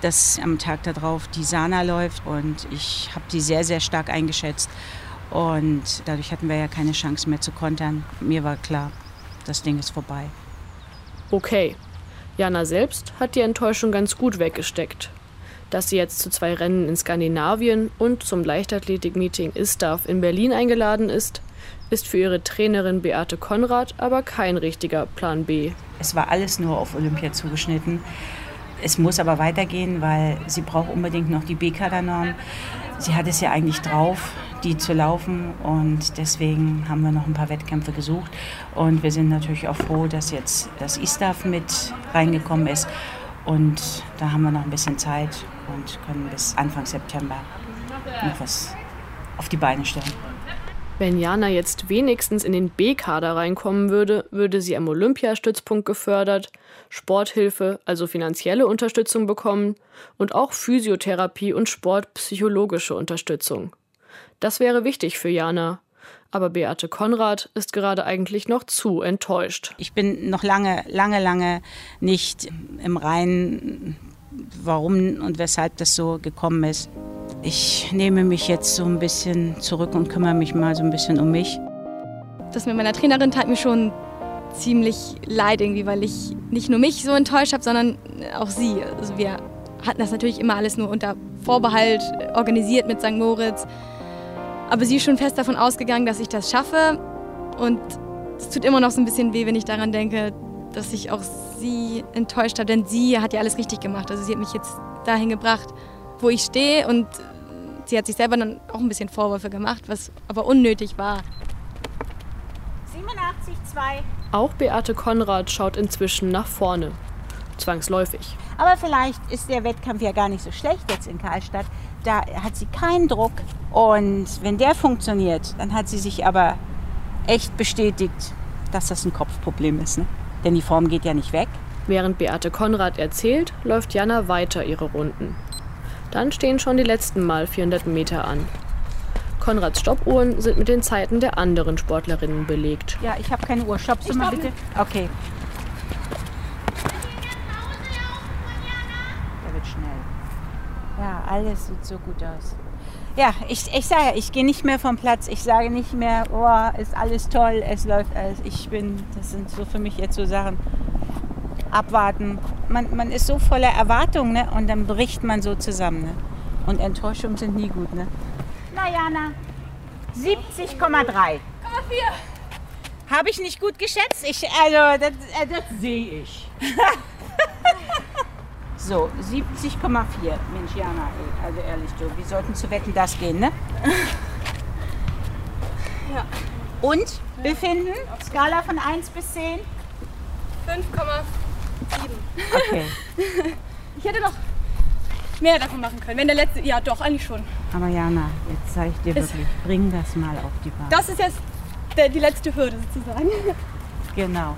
Speaker 17: dass am Tag darauf die Sana läuft und ich habe die sehr, sehr stark eingeschätzt und dadurch hatten wir ja keine Chance mehr zu kontern. Mir war klar, das Ding ist vorbei.
Speaker 15: Okay, Jana selbst hat die Enttäuschung ganz gut weggesteckt. Dass sie jetzt zu zwei Rennen in Skandinavien und zum Leichtathletik-Meeting ISTAF in Berlin eingeladen ist, ist für ihre Trainerin Beate Konrad aber kein richtiger Plan B.
Speaker 17: Es war alles nur auf Olympia zugeschnitten. Es muss aber weitergehen, weil sie braucht unbedingt noch die B-Kadernorm. Sie hat es ja eigentlich drauf, die zu laufen und deswegen haben wir noch ein paar Wettkämpfe gesucht und wir sind natürlich auch froh, dass jetzt das ISTAF mit reingekommen ist und da haben wir noch ein bisschen Zeit und können bis Anfang September noch was auf die Beine stellen.
Speaker 15: Wenn Jana jetzt wenigstens in den B-Kader reinkommen würde, würde sie am Olympiastützpunkt gefördert, Sporthilfe, also finanzielle Unterstützung bekommen und auch Physiotherapie und sportpsychologische Unterstützung. Das wäre wichtig für Jana. Aber Beate Konrad ist gerade eigentlich noch zu enttäuscht.
Speaker 17: Ich bin noch lange, lange, lange nicht im Reinen, warum und weshalb das so gekommen ist. Ich nehme mich jetzt so ein bisschen zurück und kümmere mich mal so ein bisschen um mich.
Speaker 16: Das mit meiner Trainerin tat mir schon ziemlich leid irgendwie, weil ich nicht nur mich so enttäuscht habe, sondern auch sie. Also wir hatten das natürlich immer alles nur unter Vorbehalt organisiert mit St. Moritz. Aber sie ist schon fest davon ausgegangen, dass ich das schaffe. Und es tut immer noch so ein bisschen weh, wenn ich daran denke, dass ich auch sie enttäuscht habe. Denn sie hat ja alles richtig gemacht. Also sie hat mich jetzt dahin gebracht, wo ich stehe. Und sie hat sich selber dann auch ein bisschen Vorwürfe gemacht, was aber unnötig war.
Speaker 17: 87,2.
Speaker 15: Auch Beate Konrad schaut inzwischen nach vorne. Zwangsläufig.
Speaker 17: Aber vielleicht ist der Wettkampf ja gar nicht so schlecht jetzt in Karlstadt. Da hat sie keinen Druck. Und wenn der funktioniert, dann hat sie sich aber echt bestätigt, dass das ein Kopfproblem ist. Ne? Denn die Form geht ja nicht weg.
Speaker 15: Während Beate Konrad erzählt, läuft Jana weiter ihre Runden. Dann stehen schon die letzten Mal 400 Meter an. Konrads Stoppuhren sind mit den Zeiten der anderen Sportlerinnen belegt.
Speaker 17: Ja, ich habe keine Uhr. Stoppst du mal bitte? Okay. Der wird schnell. Ja, alles sieht so gut aus. Ja, ich, ich sage, ich gehe nicht mehr vom Platz. Ich sage nicht mehr, oh, ist alles toll, es läuft alles. Ich bin, das sind so für mich jetzt so Sachen abwarten. Man, man ist so voller Erwartung ne? und dann bricht man so zusammen. Ne? Und Enttäuschungen sind nie gut. Ne? Na Jana, 70,3.
Speaker 16: 4,4.
Speaker 17: Habe ich nicht gut geschätzt? Ich, also, das, äh, das sehe ich. so, 70,4. Mensch, Jana, ey, also ehrlich, du, wir sollten zu wetten, das gehen, ne?
Speaker 16: Ja.
Speaker 17: Und Befinden? Skala von 1 bis 10?
Speaker 16: 5,7.
Speaker 17: Okay.
Speaker 16: Ich hätte noch mehr davon machen können. Wenn der letzte. Ja, doch, eigentlich schon.
Speaker 17: Aber Jana, jetzt sage ich dir
Speaker 16: Es-
Speaker 17: wirklich, bring das mal auf die Bahn.
Speaker 16: Das ist jetzt der, die letzte Hürde sozusagen.
Speaker 17: Genau.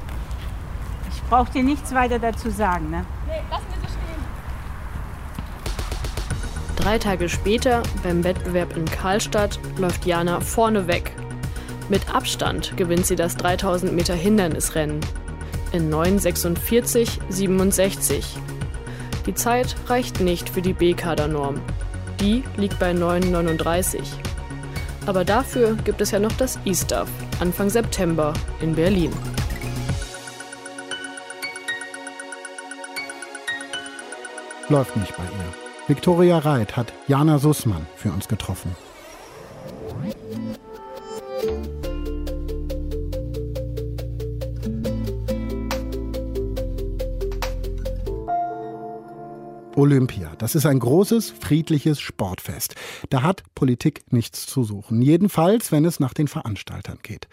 Speaker 17: Ich brauche dir nichts weiter dazu sagen, ne?
Speaker 16: Nee, so stehen.
Speaker 15: Drei Tage später, beim Wettbewerb in Karlstadt, läuft Jana vorne weg. Mit Abstand gewinnt sie das 3000 Meter Hindernisrennen. In 9,46,67. Die Zeit reicht nicht für die B-Kadernorm. Die liegt bei 9,39. Aber dafür gibt es ja noch das ISTAF Anfang September in Berlin.
Speaker 3: Läuft nicht bei ihr. Viktoria Reit hat Jana Sussmann für uns getroffen. Olympia, das ist ein großes, friedliches Sportfest. Da hat Politik nichts zu suchen. Jedenfalls, wenn es nach den Veranstaltern geht.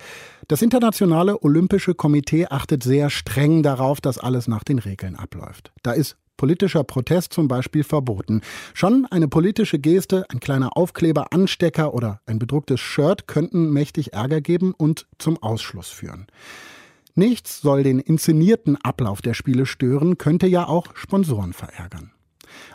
Speaker 3: Das Internationale Olympische Komitee achtet sehr streng darauf, dass alles nach den Regeln abläuft. Da ist politischer Protest zum Beispiel verboten. Schon eine politische Geste, ein kleiner Aufkleber, Anstecker oder ein bedrucktes Shirt könnten mächtig Ärger geben und zum Ausschluss führen. Nichts soll den inszenierten Ablauf der Spiele stören, könnte ja auch Sponsoren verärgern.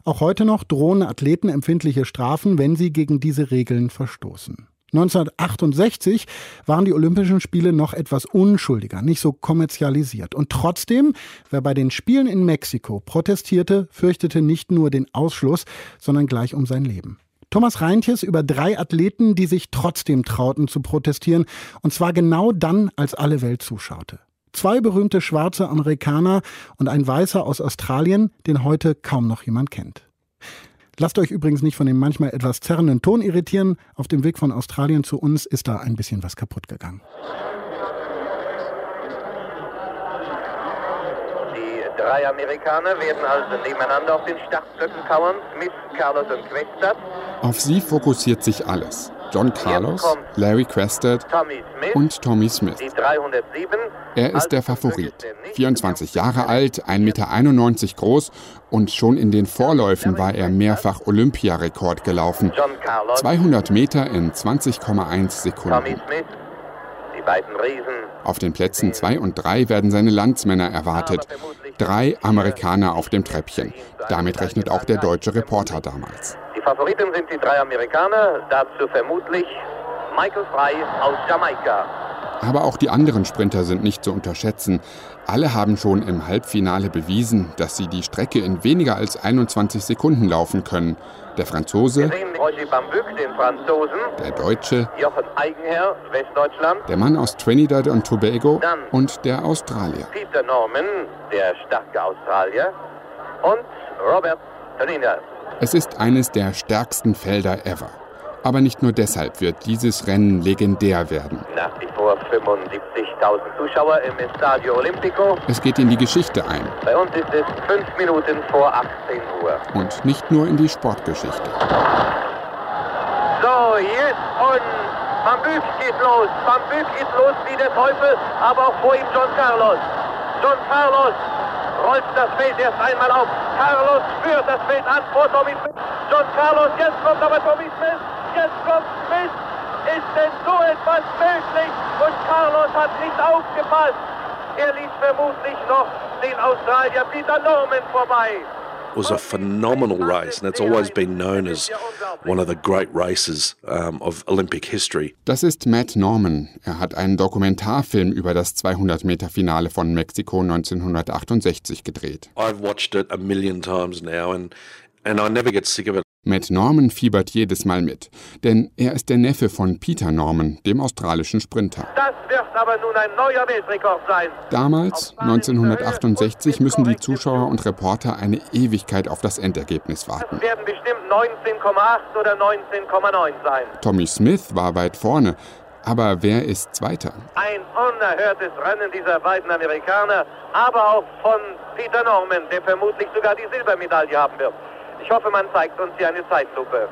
Speaker 3: Auch heute noch drohen Athleten empfindliche Strafen, wenn sie gegen diese Regeln verstoßen. 1968 waren die Olympischen Spiele noch etwas unschuldiger, nicht so kommerzialisiert. Und trotzdem, wer bei den Spielen in Mexiko protestierte, fürchtete nicht nur den Ausschluss, sondern gleich um sein Leben. Thomas Reintjes über drei Athleten, die sich trotzdem trauten zu protestieren, und zwar genau dann, als alle Welt zuschaute. Zwei berühmte schwarze Amerikaner und ein Weißer aus Australien, den heute kaum noch jemand kennt. Lasst euch übrigens nicht von dem manchmal etwas zerrenden Ton irritieren. Auf dem Weg von Australien zu uns ist da ein bisschen was kaputt gegangen.
Speaker 19: Die drei Amerikaner werden also nebeneinander auf den Startblöcken kauern. Smith, Carlos und Questad.
Speaker 20: Auf sie fokussiert sich alles. John Carlos, Larry Crested und Tommy Smith. Er ist der Favorit. 24 Jahre alt, 1,91 Meter groß und schon in den Vorläufen war er mehrfach Olympiarekord gelaufen. 200 Meter in 20,1 Sekunden. Auf den Plätzen 2 und 3 werden seine Landsmänner erwartet. Drei Amerikaner auf dem Treppchen. Damit rechnet auch der deutsche Reporter damals.
Speaker 19: Favoriten sind die drei Amerikaner, dazu vermutlich Michael Frey aus Jamaika.
Speaker 20: Aber auch die anderen Sprinter sind nicht zu unterschätzen. Alle haben schon im Halbfinale bewiesen, dass sie die Strecke in weniger als 21 Sekunden laufen können. Der Franzose, der Deutsche, der Mann aus Trinidad und Tobago und der Australier.
Speaker 19: Peter Norman, der starke Australier, und Robert Trinidad.
Speaker 20: Es ist eines der stärksten Felder ever. Aber nicht nur deshalb wird dieses Rennen legendär werden.
Speaker 19: Nach wie vor 75.000 Zuschauer im Estadio Olimpico.
Speaker 20: Es geht in die Geschichte ein.
Speaker 19: Bei uns ist es fünf Minuten vor 18 Uhr.
Speaker 20: Und nicht nur in die Sportgeschichte.
Speaker 19: So, jetzt und Van Bück geht los. Van Bück geht los wie der Teufel, aber auch vor ihm John Carlos. John Carlos rollt das Feld erst einmal auf. Carlos führt das Feld an vor Tommy Smith. John Carlos, jetzt kommt aber Tommy Smith. Jetzt kommt Smith. Ist denn so etwas möglich? Und Carlos hat nicht aufgepasst. Er ließ vermutlich noch den Australier Peter Norman vorbei.
Speaker 21: Was a phenomenal race, and it's always been known as one of the great races um, of Olympic history.
Speaker 20: Das ist Matt Norman. Er hat einen Dokumentarfilm über das 200-Meter-Finale von Mexiko 1968 gedreht.
Speaker 21: I've watched it a million times now, and and I never get sick of it.
Speaker 20: Matt Norman fiebert jedes Mal mit, denn er ist der Neffe von Peter Norman, dem australischen Sprinter.
Speaker 19: Das wird aber nun ein neuer Weltrekord sein.
Speaker 20: Damals, 1968, müssen die Zuschauer und Reporter eine Ewigkeit auf das Endergebnis warten.
Speaker 19: Es werden bestimmt 19,8 oder 19,9 sein.
Speaker 20: Tommy Smith war weit vorne, aber wer ist Zweiter?
Speaker 19: Ein unerhörtes Rennen dieser beiden Amerikaner, aber auch von Peter Norman, der vermutlich sogar die Silbermedaille haben wird. Ich hoffe, man zeigt uns hier eine Zeitlupe.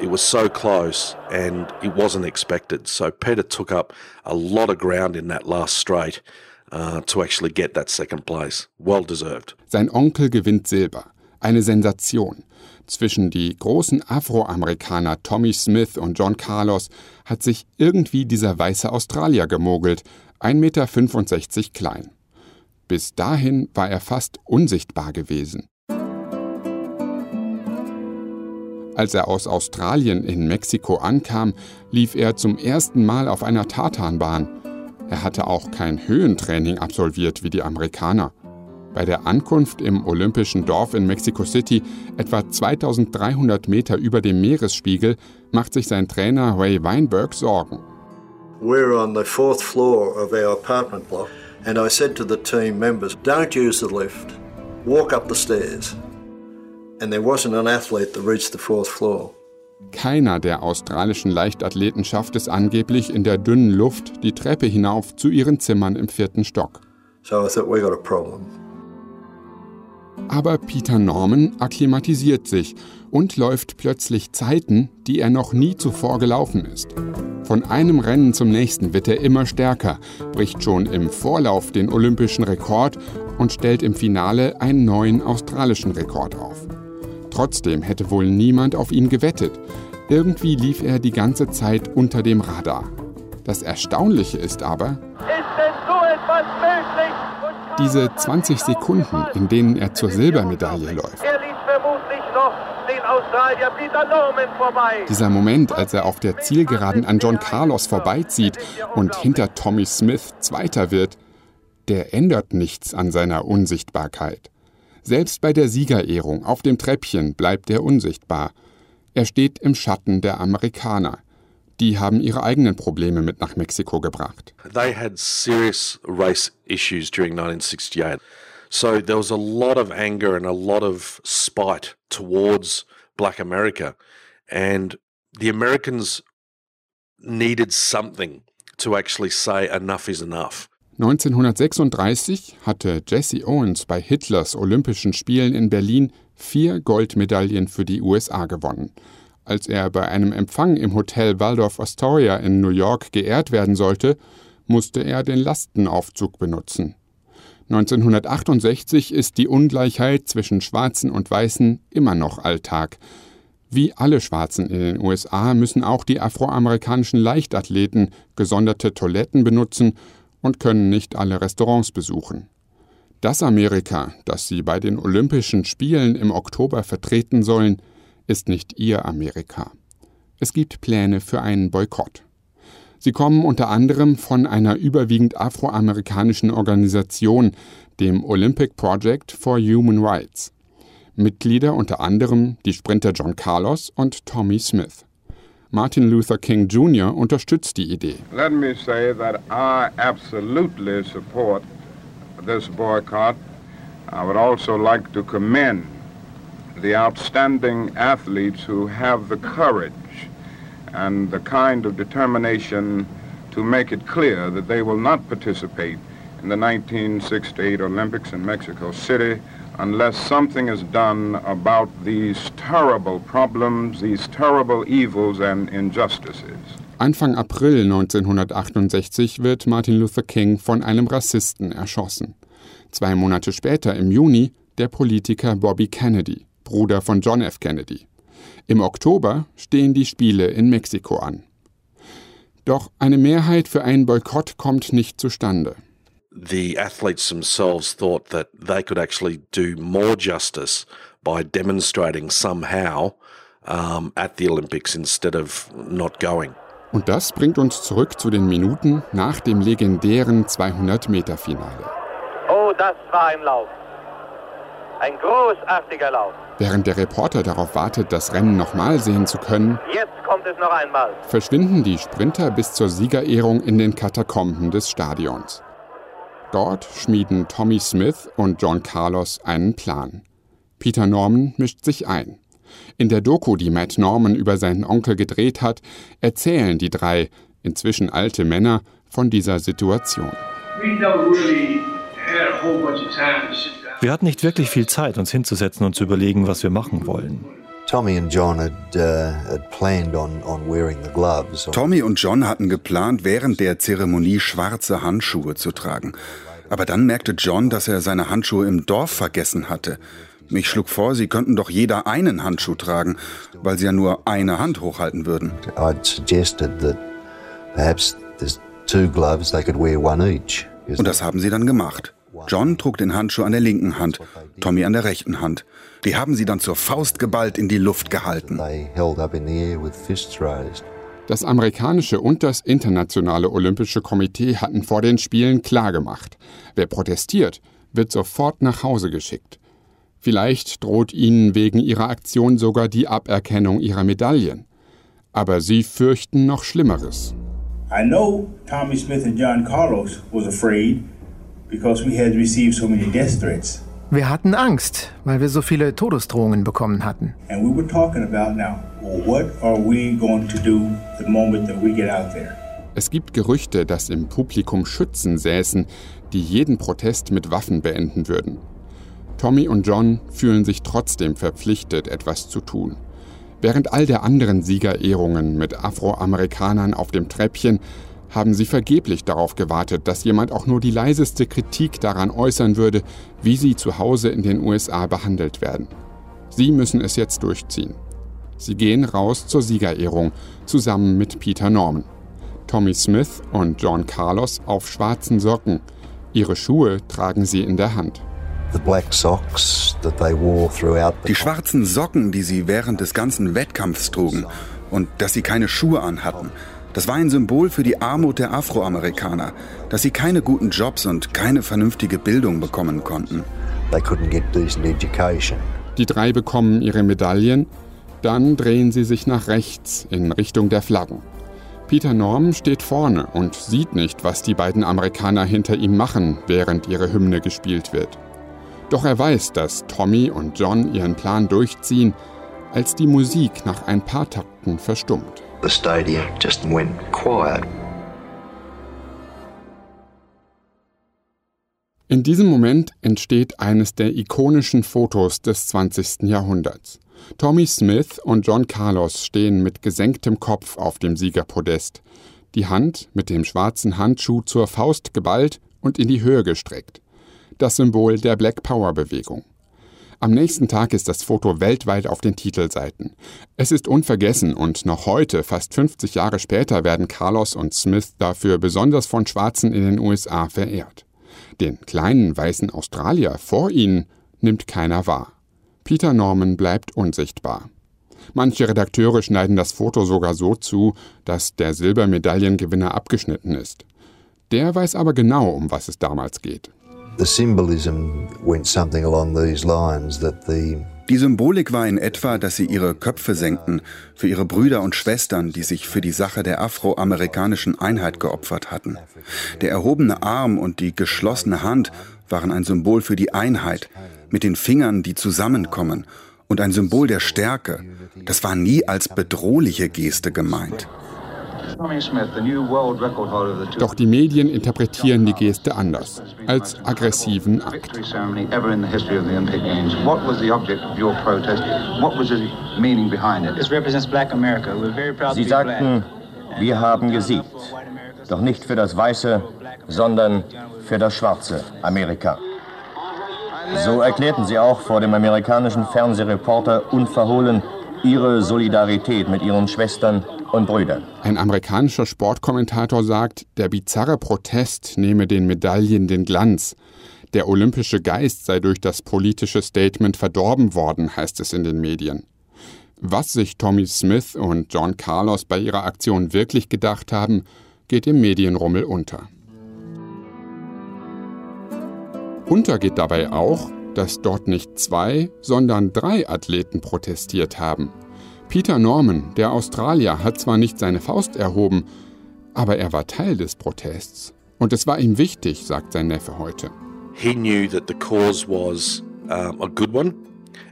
Speaker 21: It was so close, and it wasn't expected. So Peter took up a lot of ground in that last straight uh, to actually get that second place. Well deserved.
Speaker 20: Sein Onkel gewinnt Silber. Eine Sensation. Zwischen die großen Afroamerikaner Tommy Smith und John Carlos hat sich irgendwie dieser weiße Australier gemogelt, 1,65 Meter klein. Bis dahin war er fast unsichtbar gewesen. Als er aus Australien in Mexiko ankam, lief er zum ersten Mal auf einer Tartanbahn. Er hatte auch kein Höhentraining absolviert wie die Amerikaner. Bei der Ankunft im olympischen Dorf in Mexico City, etwa 2300 Meter über dem Meeresspiegel, macht sich sein Trainer Ray Weinberg Sorgen.
Speaker 22: We're on the fourth floor of our apartment block, and I said to the team members, don't use the lift, walk up the stairs.
Speaker 20: Keiner der australischen Leichtathleten schafft es angeblich in der dünnen Luft die Treppe hinauf zu ihren Zimmern im vierten Stock.
Speaker 22: So I thought we got a problem.
Speaker 20: Aber Peter Norman akklimatisiert sich und läuft plötzlich Zeiten, die er noch nie zuvor gelaufen ist. Von einem Rennen zum nächsten wird er immer stärker, bricht schon im Vorlauf den olympischen Rekord und stellt im Finale einen neuen australischen Rekord auf. Trotzdem hätte wohl niemand auf ihn gewettet. Irgendwie lief er die ganze Zeit unter dem Radar. Das Erstaunliche ist aber,
Speaker 19: Ist denn so etwas möglich?
Speaker 20: diese 20 Sekunden, in denen er zur Silbermedaille läuft.
Speaker 19: Er ließ vermutlich noch den Australier Peter Norman vorbei.
Speaker 20: Dieser Moment, als er auf der Zielgeraden an John Carlos vorbeizieht und hinter Tommy Smith Zweiter wird, der ändert nichts an seiner Unsichtbarkeit. Selbst bei der Siegerehrung auf dem Treppchen bleibt er unsichtbar. Er steht im Schatten der Amerikaner. Die haben ihre eigenen Probleme mit nach Mexiko gebracht.
Speaker 21: They had serious race issues during 1968. So there was a lot of anger and a lot of spite towards black America. And the Americans needed something to actually say enough is enough.
Speaker 20: 1936 hatte Jesse Owens bei Hitlers Olympischen Spielen in Berlin vier Goldmedaillen für die USA gewonnen. Als er bei einem Empfang im Hotel Waldorf Astoria in New York geehrt werden sollte, musste er den Lastenaufzug benutzen. 1968 ist die Ungleichheit zwischen Schwarzen und Weißen immer noch Alltag. Wie alle Schwarzen in den USA müssen auch die afroamerikanischen Leichtathleten gesonderte Toiletten benutzen und können nicht alle Restaurants besuchen. Das Amerika, das sie bei den Olympischen Spielen im Oktober vertreten sollen, ist nicht ihr Amerika. Es gibt Pläne für einen Boykott. Sie kommen unter anderem von einer überwiegend afroamerikanischen Organisation, dem Olympic Project for Human Rights. Mitglieder unter anderem die Sprinter John Carlos und Tommy Smith. Martin Luther King Jr. unterstützt die Idee.
Speaker 23: Let me say that I absolutely support this boycott. I would also like to commend the outstanding athletes who have the courage and the kind of determination to make it clear that they will not participate in the 1968 Olympics in Mexico City unless something is done about these terrible problems, these terrible evils and injustices.
Speaker 20: Anfang April 1968 wird Martin Luther King von einem Rassisten erschossen. Zwei Monate später, im Juni, der Politiker Bobby Kennedy. Bruder von John F. Kennedy. Im Oktober stehen die Spiele in Mexiko an. Doch eine Mehrheit für einen Boykott kommt nicht zustande.
Speaker 21: The athletes themselves thought that they could actually do more justice by demonstrating somehow um, at the Olympics instead of not going.
Speaker 20: Und das bringt uns zurück zu den Minuten nach dem legendären 200-Meter-Finale.
Speaker 19: Oh, das war ein Lauf. Ein großartiger Lauf.
Speaker 20: Während der Reporter darauf wartet, das Rennen nochmal sehen zu können,
Speaker 19: Jetzt kommt es noch einmal.
Speaker 20: verschwinden die Sprinter bis zur Siegerehrung in den Katakomben des Stadions. Dort schmieden Tommy Smith und John Carlos einen Plan. Peter Norman mischt sich ein. In der Doku, die Matt Norman über seinen Onkel gedreht hat, erzählen die drei, inzwischen alte Männer, von dieser Situation.
Speaker 24: Wir hatten nicht wirklich viel Zeit, uns hinzusetzen und zu überlegen, was wir machen wollen.
Speaker 22: Tommy and John had, uh, had planned on, on wearing the gloves.
Speaker 25: Tommy und John hatten geplant, während der Zeremonie schwarze Handschuhe zu tragen. Aber dann merkte John, dass er seine Handschuhe im Dorf vergessen hatte. Ich schlug vor, sie könnten doch jeder einen Handschuh tragen, weil sie ja nur eine Hand hochhalten würden.
Speaker 22: I'd suggested that perhaps there's two gloves, they could wear one each.
Speaker 25: Und das haben sie dann gemacht. John trug den Handschuh an der linken Hand, Tommy an der rechten Hand. Die haben sie dann zur Faust geballt in die Luft gehalten.
Speaker 20: Das amerikanische und das internationale Olympische Komitee hatten vor den Spielen klargemacht, wer protestiert, wird sofort nach Hause geschickt. Vielleicht droht ihnen wegen ihrer Aktion sogar die Aberkennung ihrer Medaillen. Aber sie fürchten noch Schlimmeres.
Speaker 26: I know Tommy Smith and John Carlos was afraid because we had received so many death threats.
Speaker 27: Wir hatten Angst, weil wir so viele Todesdrohungen bekommen hatten.
Speaker 26: And we were talking about now, well, what are we going to do the moment that we get out there?
Speaker 20: Es gibt Gerüchte, dass im Publikum Schützen säßen, die jeden Protest mit Waffen beenden würden. Tommy und John fühlen sich trotzdem verpflichtet, etwas zu tun. Während all der anderen Siegerehrungen mit Afroamerikanern auf dem Treppchen haben sie vergeblich darauf gewartet, dass jemand auch nur die leiseste Kritik daran äußern würde, wie sie zu Hause in den USA behandelt werden. Sie müssen es jetzt durchziehen. Sie gehen raus zur Siegerehrung zusammen mit Peter Norman. Tommy Smith und John Carlos auf schwarzen Socken. Ihre Schuhe tragen sie in der Hand.
Speaker 25: Die schwarzen Socken, die sie während des ganzen Wettkampfs trugen und dass sie keine Schuhe anhatten, das war ein Symbol für die Armut der Afroamerikaner, dass sie keine guten Jobs und keine vernünftige Bildung bekommen konnten.
Speaker 22: They couldn't get decent education.
Speaker 20: Die drei bekommen ihre Medaillen, dann drehen sie sich nach rechts in Richtung der Flaggen. Peter Norm steht vorne und sieht nicht, was die beiden Amerikaner hinter ihm machen, während ihre Hymne gespielt wird. Doch er weiß, dass Tommy und John ihren Plan durchziehen als die Musik nach ein paar Takten verstummt.
Speaker 28: The stadium just went quiet.
Speaker 20: In diesem Moment entsteht eines der ikonischen Fotos des 20. Jahrhunderts. Tommy Smith und John Carlos stehen mit gesenktem Kopf auf dem Siegerpodest, die Hand mit dem schwarzen Handschuh zur Faust geballt und in die Höhe gestreckt. Das Symbol der Black Power Bewegung. Am nächsten Tag ist das Foto weltweit auf den Titelseiten. Es ist unvergessen und noch heute, fast 50 Jahre später, werden Carlos und Smith dafür besonders von Schwarzen in den USA verehrt. Den kleinen weißen Australier vor ihnen nimmt keiner wahr. Peter Norman bleibt unsichtbar. Manche Redakteure schneiden das Foto sogar so zu, dass der Silbermedaillengewinner abgeschnitten ist. Der weiß aber genau, um was es damals geht.
Speaker 28: The symbolism went something along these lines that the
Speaker 25: die Symbolik war in etwa, dass sie ihre Köpfe senkten für ihre Brüder und Schwestern, die sich für die Sache der afroamerikanischen Einheit geopfert hatten. Der erhobene Arm und die geschlossene Hand waren ein Symbol für die Einheit, mit den Fingern, die zusammenkommen, und ein Symbol der Stärke. Das war nie als bedrohliche Geste gemeint.
Speaker 20: Doch die Medien interpretieren die Geste anders, als aggressiven Akt.
Speaker 29: Sie sagten, wir haben gesiegt, doch nicht für das weiße, sondern für das schwarze Amerika. So erklärten sie auch vor dem amerikanischen Fernsehreporter unverhohlen ihre Solidarität mit ihren Schwestern und Brüdern.
Speaker 20: Ein amerikanischer Sportkommentator sagt, der bizarre Protest nehme den Medaillen den Glanz. Der olympische Geist sei durch das politische Statement verdorben worden, heißt es in den Medien. Was sich Tommy Smith und John Carlos bei ihrer Aktion wirklich gedacht haben, geht im Medienrummel unter. Untergeht dabei auch, dass dort nicht zwei, sondern drei Athleten protestiert haben. Peter Norman, der Australier, hat zwar nicht seine Faust erhoben, aber er war Teil des Protests. Und es war ihm wichtig, sagt sein Neffe heute.
Speaker 21: He knew that the cause was um, a good one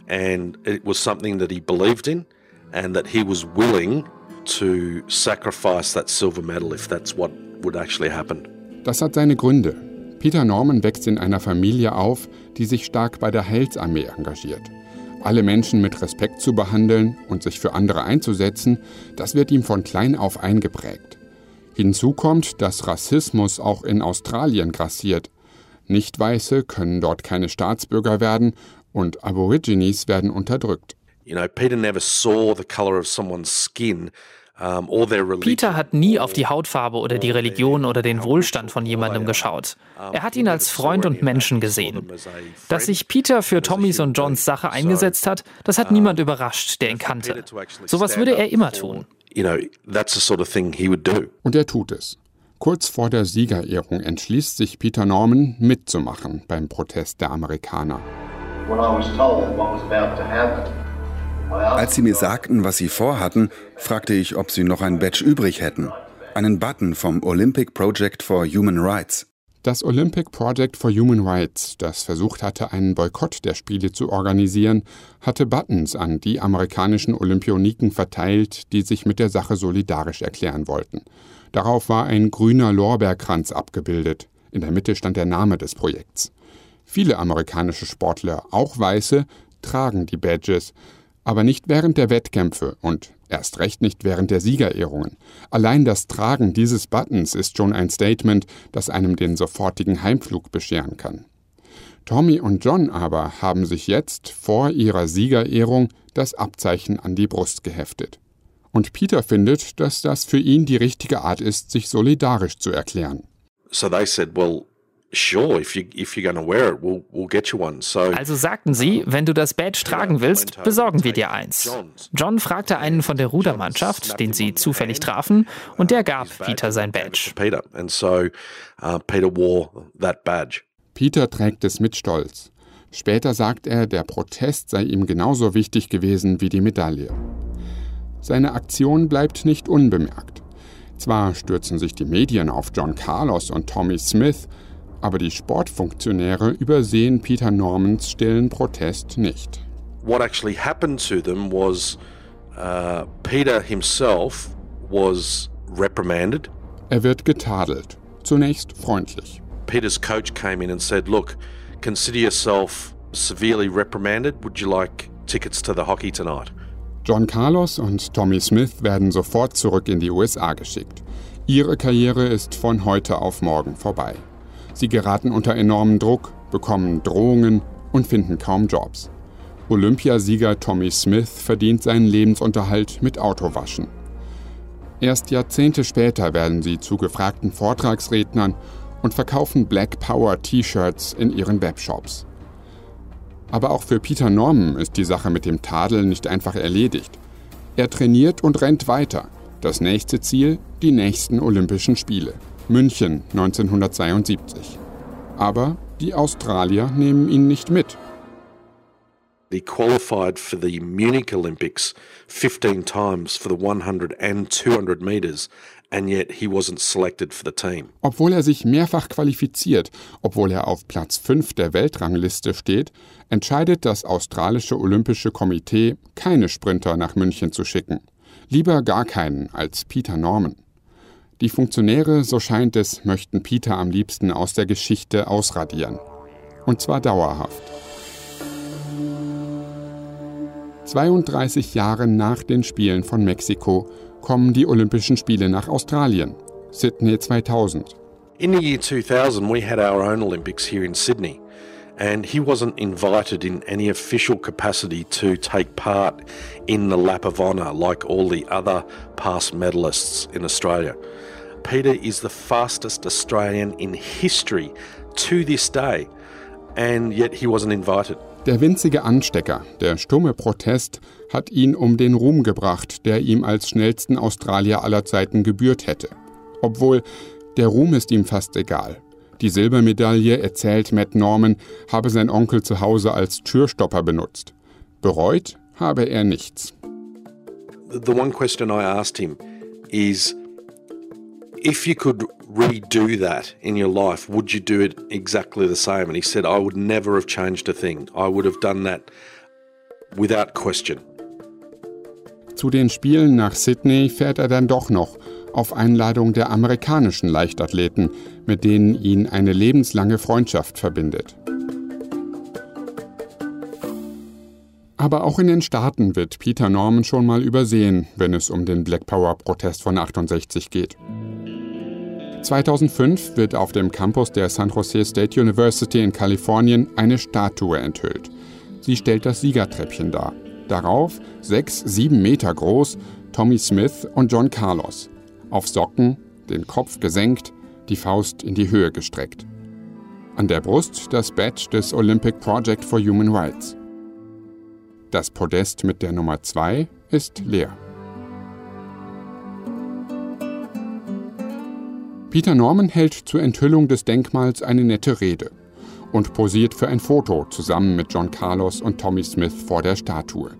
Speaker 21: and it was something that he believed in and that he was willing to sacrifice that silver medal if that's what would actually happen.
Speaker 20: Das hat seine Gründe. Peter Norman wächst in einer Familie auf, die sich stark bei der Heilsarmee engagiert. Alle Menschen mit Respekt zu behandeln und sich für andere einzusetzen, das wird ihm von klein auf eingeprägt. Hinzu kommt, dass Rassismus auch in Australien grassiert. Nicht-Weiße können dort keine Staatsbürger werden und Aborigines werden unterdrückt.
Speaker 21: You know, Peter never saw the color of someone's skin
Speaker 30: Peter hat nie auf die Hautfarbe oder die Religion oder den Wohlstand von jemandem geschaut. Er hat ihn als Freund und Menschen gesehen. Dass sich Peter für Tommys und Johns Sache eingesetzt hat, das hat niemand überrascht, der ihn kannte. Sowas würde er immer tun.
Speaker 20: Und er tut es. Kurz vor der Siegerehrung entschließt sich Peter Norman, mitzumachen beim Protest der Amerikaner. When I was told what was about to happen,
Speaker 25: als sie mir sagten, was sie vorhatten, fragte ich, ob sie noch ein Badge übrig hätten. Einen Button vom Olympic Project for Human Rights.
Speaker 20: Das Olympic Project for Human Rights, das versucht hatte, einen Boykott der Spiele zu organisieren, hatte Buttons an die amerikanischen Olympioniken verteilt, die sich mit der Sache solidarisch erklären wollten. Darauf war ein grüner Lorbeerkranz abgebildet. In der Mitte stand der Name des Projekts. Viele amerikanische Sportler, auch Weiße, tragen die Badges, aber nicht während der Wettkämpfe und erst recht nicht während der Siegerehrungen. Allein das Tragen dieses Buttons ist schon ein Statement, das einem den sofortigen Heimflug bescheren kann. Tommy und John aber haben sich jetzt vor ihrer Siegerehrung das Abzeichen an die Brust geheftet. Und Peter findet, dass das für ihn die richtige Art ist, sich solidarisch zu erklären.
Speaker 21: So they said, well,
Speaker 30: also sagten sie, wenn du das Badge tragen willst, besorgen wir dir eins. John fragte einen von der Rudermannschaft, den sie zufällig trafen, und der gab Peter sein Badge.
Speaker 21: Uh,
Speaker 20: Peter trägt es mit Stolz. Später sagt er, der Protest sei ihm genauso wichtig gewesen wie die Medaille. Seine Aktion bleibt nicht unbemerkt. Zwar stürzen sich die Medien auf John Carlos und Tommy Smith, aber die Sportfunktionäre übersehen Peter Normans stillen Protest nicht.
Speaker 21: what actually happened to them was uh, Peter himself was reprimanded.
Speaker 20: Er wird getadelt, zunächst freundlich.
Speaker 21: Peter's coach came in and said, "Look, consider yourself severely reprimanded. Would you like tickets to the hockey tonight?"
Speaker 20: John Carlos und Tommy Smith werden sofort zurück in die USA geschickt. Ihre Karriere ist von heute auf morgen vorbei. Sie geraten unter enormen Druck, bekommen Drohungen und finden kaum Jobs. Olympiasieger Tommy Smith verdient seinen Lebensunterhalt mit Autowaschen. Erst Jahrzehnte später werden sie zu gefragten Vortragsrednern und verkaufen Black Power T-Shirts in ihren Webshops. Aber auch für Peter Norman ist die Sache mit dem Tadel nicht einfach erledigt. Er trainiert und rennt weiter. Das nächste Ziel, die nächsten Olympischen Spiele. München 1972. Aber die Australier nehmen ihn nicht mit.
Speaker 21: He qualified for the Munich Olympics 15 times for the 100 and 200 meters and yet he wasn't selected for the team.
Speaker 20: Obwohl er sich mehrfach qualifiziert, obwohl er auf Platz 5 der Weltrangliste steht, entscheidet das australische Olympische Komitee, keine Sprinter nach München zu schicken. Lieber gar keinen als Peter Norman. Die Funktionäre, so scheint es, möchten Peter am liebsten aus der Geschichte ausradieren. Und zwar dauerhaft. 32 Jahre nach den Spielen von Mexiko kommen die Olympischen Spiele nach Australien. Sydney 2000.
Speaker 21: In the year 2000 we had our own Olympics here in Sydney and he wasn't invited in any official capacity to take part in the lap of honour like all the other past medalists in Australia. Peter is the fastest Australian in history to this day and yet he wasn't invited.
Speaker 20: Der winzige Anstecker, der stumme Protest, hat ihn um den Ruhm gebracht, der ihm als schnellsten Australier aller Zeiten gebührt hätte. Obwohl, der Ruhm ist ihm fast egal. Die Silbermedaille, erzählt Matt Norman, habe sein Onkel zu Hause als Türstopper benutzt. Bereut habe er nichts.
Speaker 21: The one question I asked him is if you could redo that in your life, would you do it exactly the same? And he said, I would never have changed a thing. I would have done that without question.
Speaker 20: Zu den Spielen nach Sydney fährt er dann doch noch, auf Einladung der amerikanischen Leichtathleten, mit denen ihn eine lebenslange Freundschaft verbindet. Aber auch in den Staaten wird Peter Norman schon mal übersehen, wenn es um den Black Power-Protest von 68 geht. 2005 wird auf dem Campus der San Jose State University in Kalifornien eine Statue enthüllt. Sie stellt das Siegertreppchen dar. Darauf, sechs, sieben Meter groß, Tommy Smith und John Carlos. Auf Socken, den Kopf gesenkt, die Faust in die Höhe gestreckt. An der Brust das Badge des Olympic Project for Human Rights. Das Podest mit der Nummer 2 ist leer. Peter Norman hält zur Enthüllung des Denkmals eine nette Rede und posiert für ein Foto zusammen mit John Carlos und Tommy Smith vor der Statue.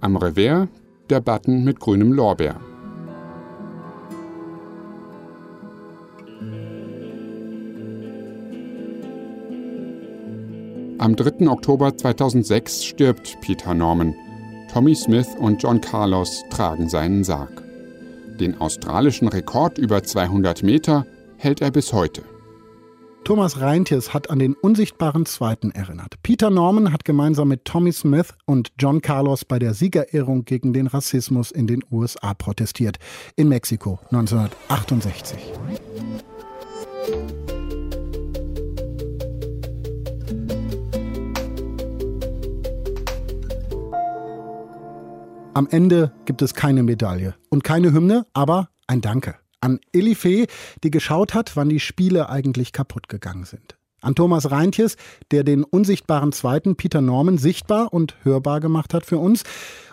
Speaker 20: Am Revers der Button mit grünem Lorbeer. Am 3. Oktober 2006 stirbt Peter Norman. Tommy Smith und John Carlos tragen seinen Sarg. Den australischen Rekord über 200 Meter hält er bis heute.
Speaker 3: Thomas Reintjes hat an den unsichtbaren Zweiten erinnert. Peter Norman hat gemeinsam mit Tommy Smith und John Carlos bei der Siegerehrung gegen den Rassismus in den USA protestiert. In Mexiko 1968. Am Ende gibt es keine Medaille und keine Hymne, aber ein Danke an Elifee, die geschaut hat, wann die Spiele eigentlich kaputt gegangen sind. An Thomas Reintjes, der den unsichtbaren zweiten Peter Norman sichtbar und hörbar gemacht hat für uns.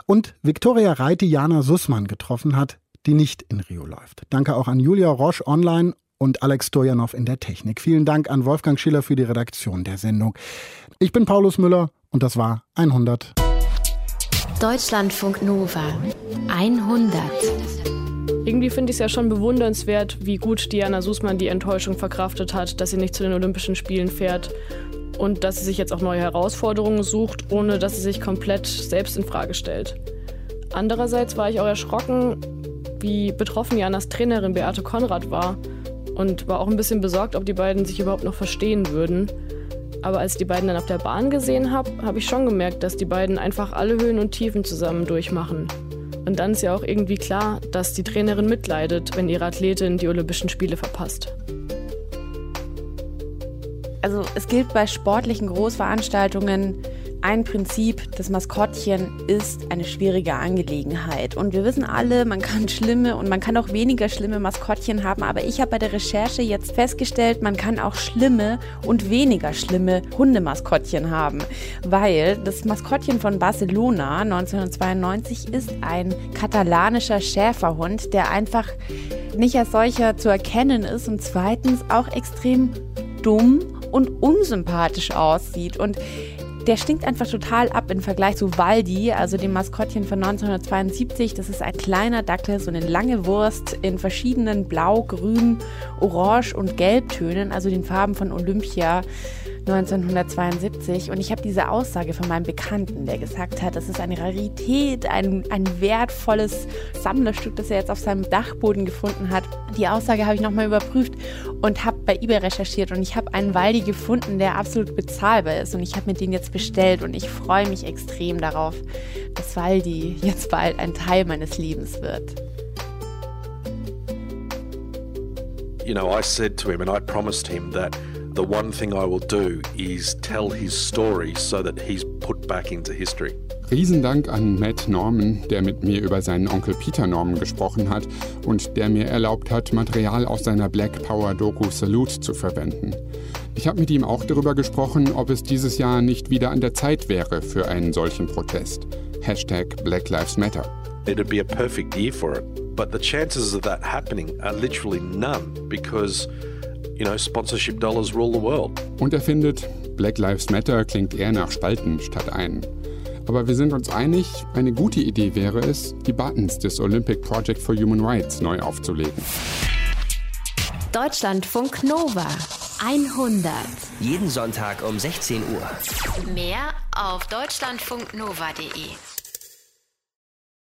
Speaker 3: Und Viktoria Reite Jana Sussmann getroffen hat, die nicht in Rio läuft. Danke auch an Julia Roche online und Alex Stojanov in der Technik. Vielen Dank an Wolfgang Schiller für die Redaktion der Sendung. Ich bin Paulus Müller und das war 100.
Speaker 2: Deutschlandfunk Nova 100.
Speaker 15: Irgendwie finde ich es ja schon bewundernswert, wie gut Diana Sußmann die Enttäuschung verkraftet hat, dass sie nicht zu den Olympischen Spielen fährt und dass sie sich jetzt auch neue Herausforderungen sucht, ohne dass sie sich komplett selbst in Frage stellt. Andererseits war ich auch erschrocken, wie betroffen Janas Trainerin Beate Konrad war und war auch ein bisschen besorgt, ob die beiden sich überhaupt noch verstehen würden. Aber als ich die beiden dann auf der Bahn gesehen habe, habe ich schon gemerkt, dass die beiden einfach alle Höhen und Tiefen zusammen durchmachen. Und dann ist ja auch irgendwie klar, dass die Trainerin mitleidet, wenn ihre Athletin die Olympischen Spiele verpasst.
Speaker 2: Also es gilt bei sportlichen Großveranstaltungen ein Prinzip, das Maskottchen ist eine schwierige Angelegenheit. Und wir wissen alle, man kann schlimme und man kann auch weniger schlimme Maskottchen haben. Aber ich habe bei der Recherche jetzt festgestellt, man kann auch schlimme und weniger schlimme Hundemaskottchen haben. Weil das Maskottchen von Barcelona 1992 ist ein katalanischer Schäferhund, der einfach nicht als solcher zu erkennen ist und zweitens auch extrem dumm und unsympathisch aussieht. Und der stinkt einfach total ab im Vergleich zu Waldi, also dem Maskottchen von 1972. Das ist ein kleiner Dackel, so eine lange Wurst in verschiedenen Blau, Grün, Orange und Gelbtönen, also den Farben von Olympia. 1972 und ich habe diese Aussage von meinem Bekannten, der gesagt hat, das ist eine Rarität, ein, ein wertvolles Sammlerstück, das er jetzt auf seinem Dachboden gefunden hat. Die Aussage habe ich nochmal überprüft und habe bei eBay recherchiert und ich habe einen Waldi gefunden, der absolut bezahlbar ist und ich habe mir den jetzt bestellt und ich freue mich extrem darauf, dass Waldi jetzt bald ein Teil meines Lebens wird.
Speaker 21: You know, I said to him and I promised him that the one thing I will do is tell his story so that he's put back into history.
Speaker 20: Riesendank an Matt Norman, der mit mir über seinen Onkel Peter Norman gesprochen hat und der mir erlaubt hat, Material aus seiner Black Power Doku Salute zu verwenden. Ich habe mit ihm auch darüber gesprochen, ob es dieses Jahr nicht wieder an der Zeit wäre für einen solchen Protest. Hashtag Black Lives Matter.
Speaker 21: It'd be a perfect year for it. But the chances of that happening are literally none because you know, sponsorship dollars rule the world.
Speaker 20: Und er findet, Black Lives Matter klingt eher nach Spalten statt ein. Aber wir sind uns einig, eine gute Idee wäre es, die Buttons des Olympic Project for Human Rights neu aufzulegen.
Speaker 2: Deutschlandfunk Nova 100.
Speaker 31: Jeden Sonntag um 16 Uhr.
Speaker 2: Mehr auf deutschlandfunknova.de.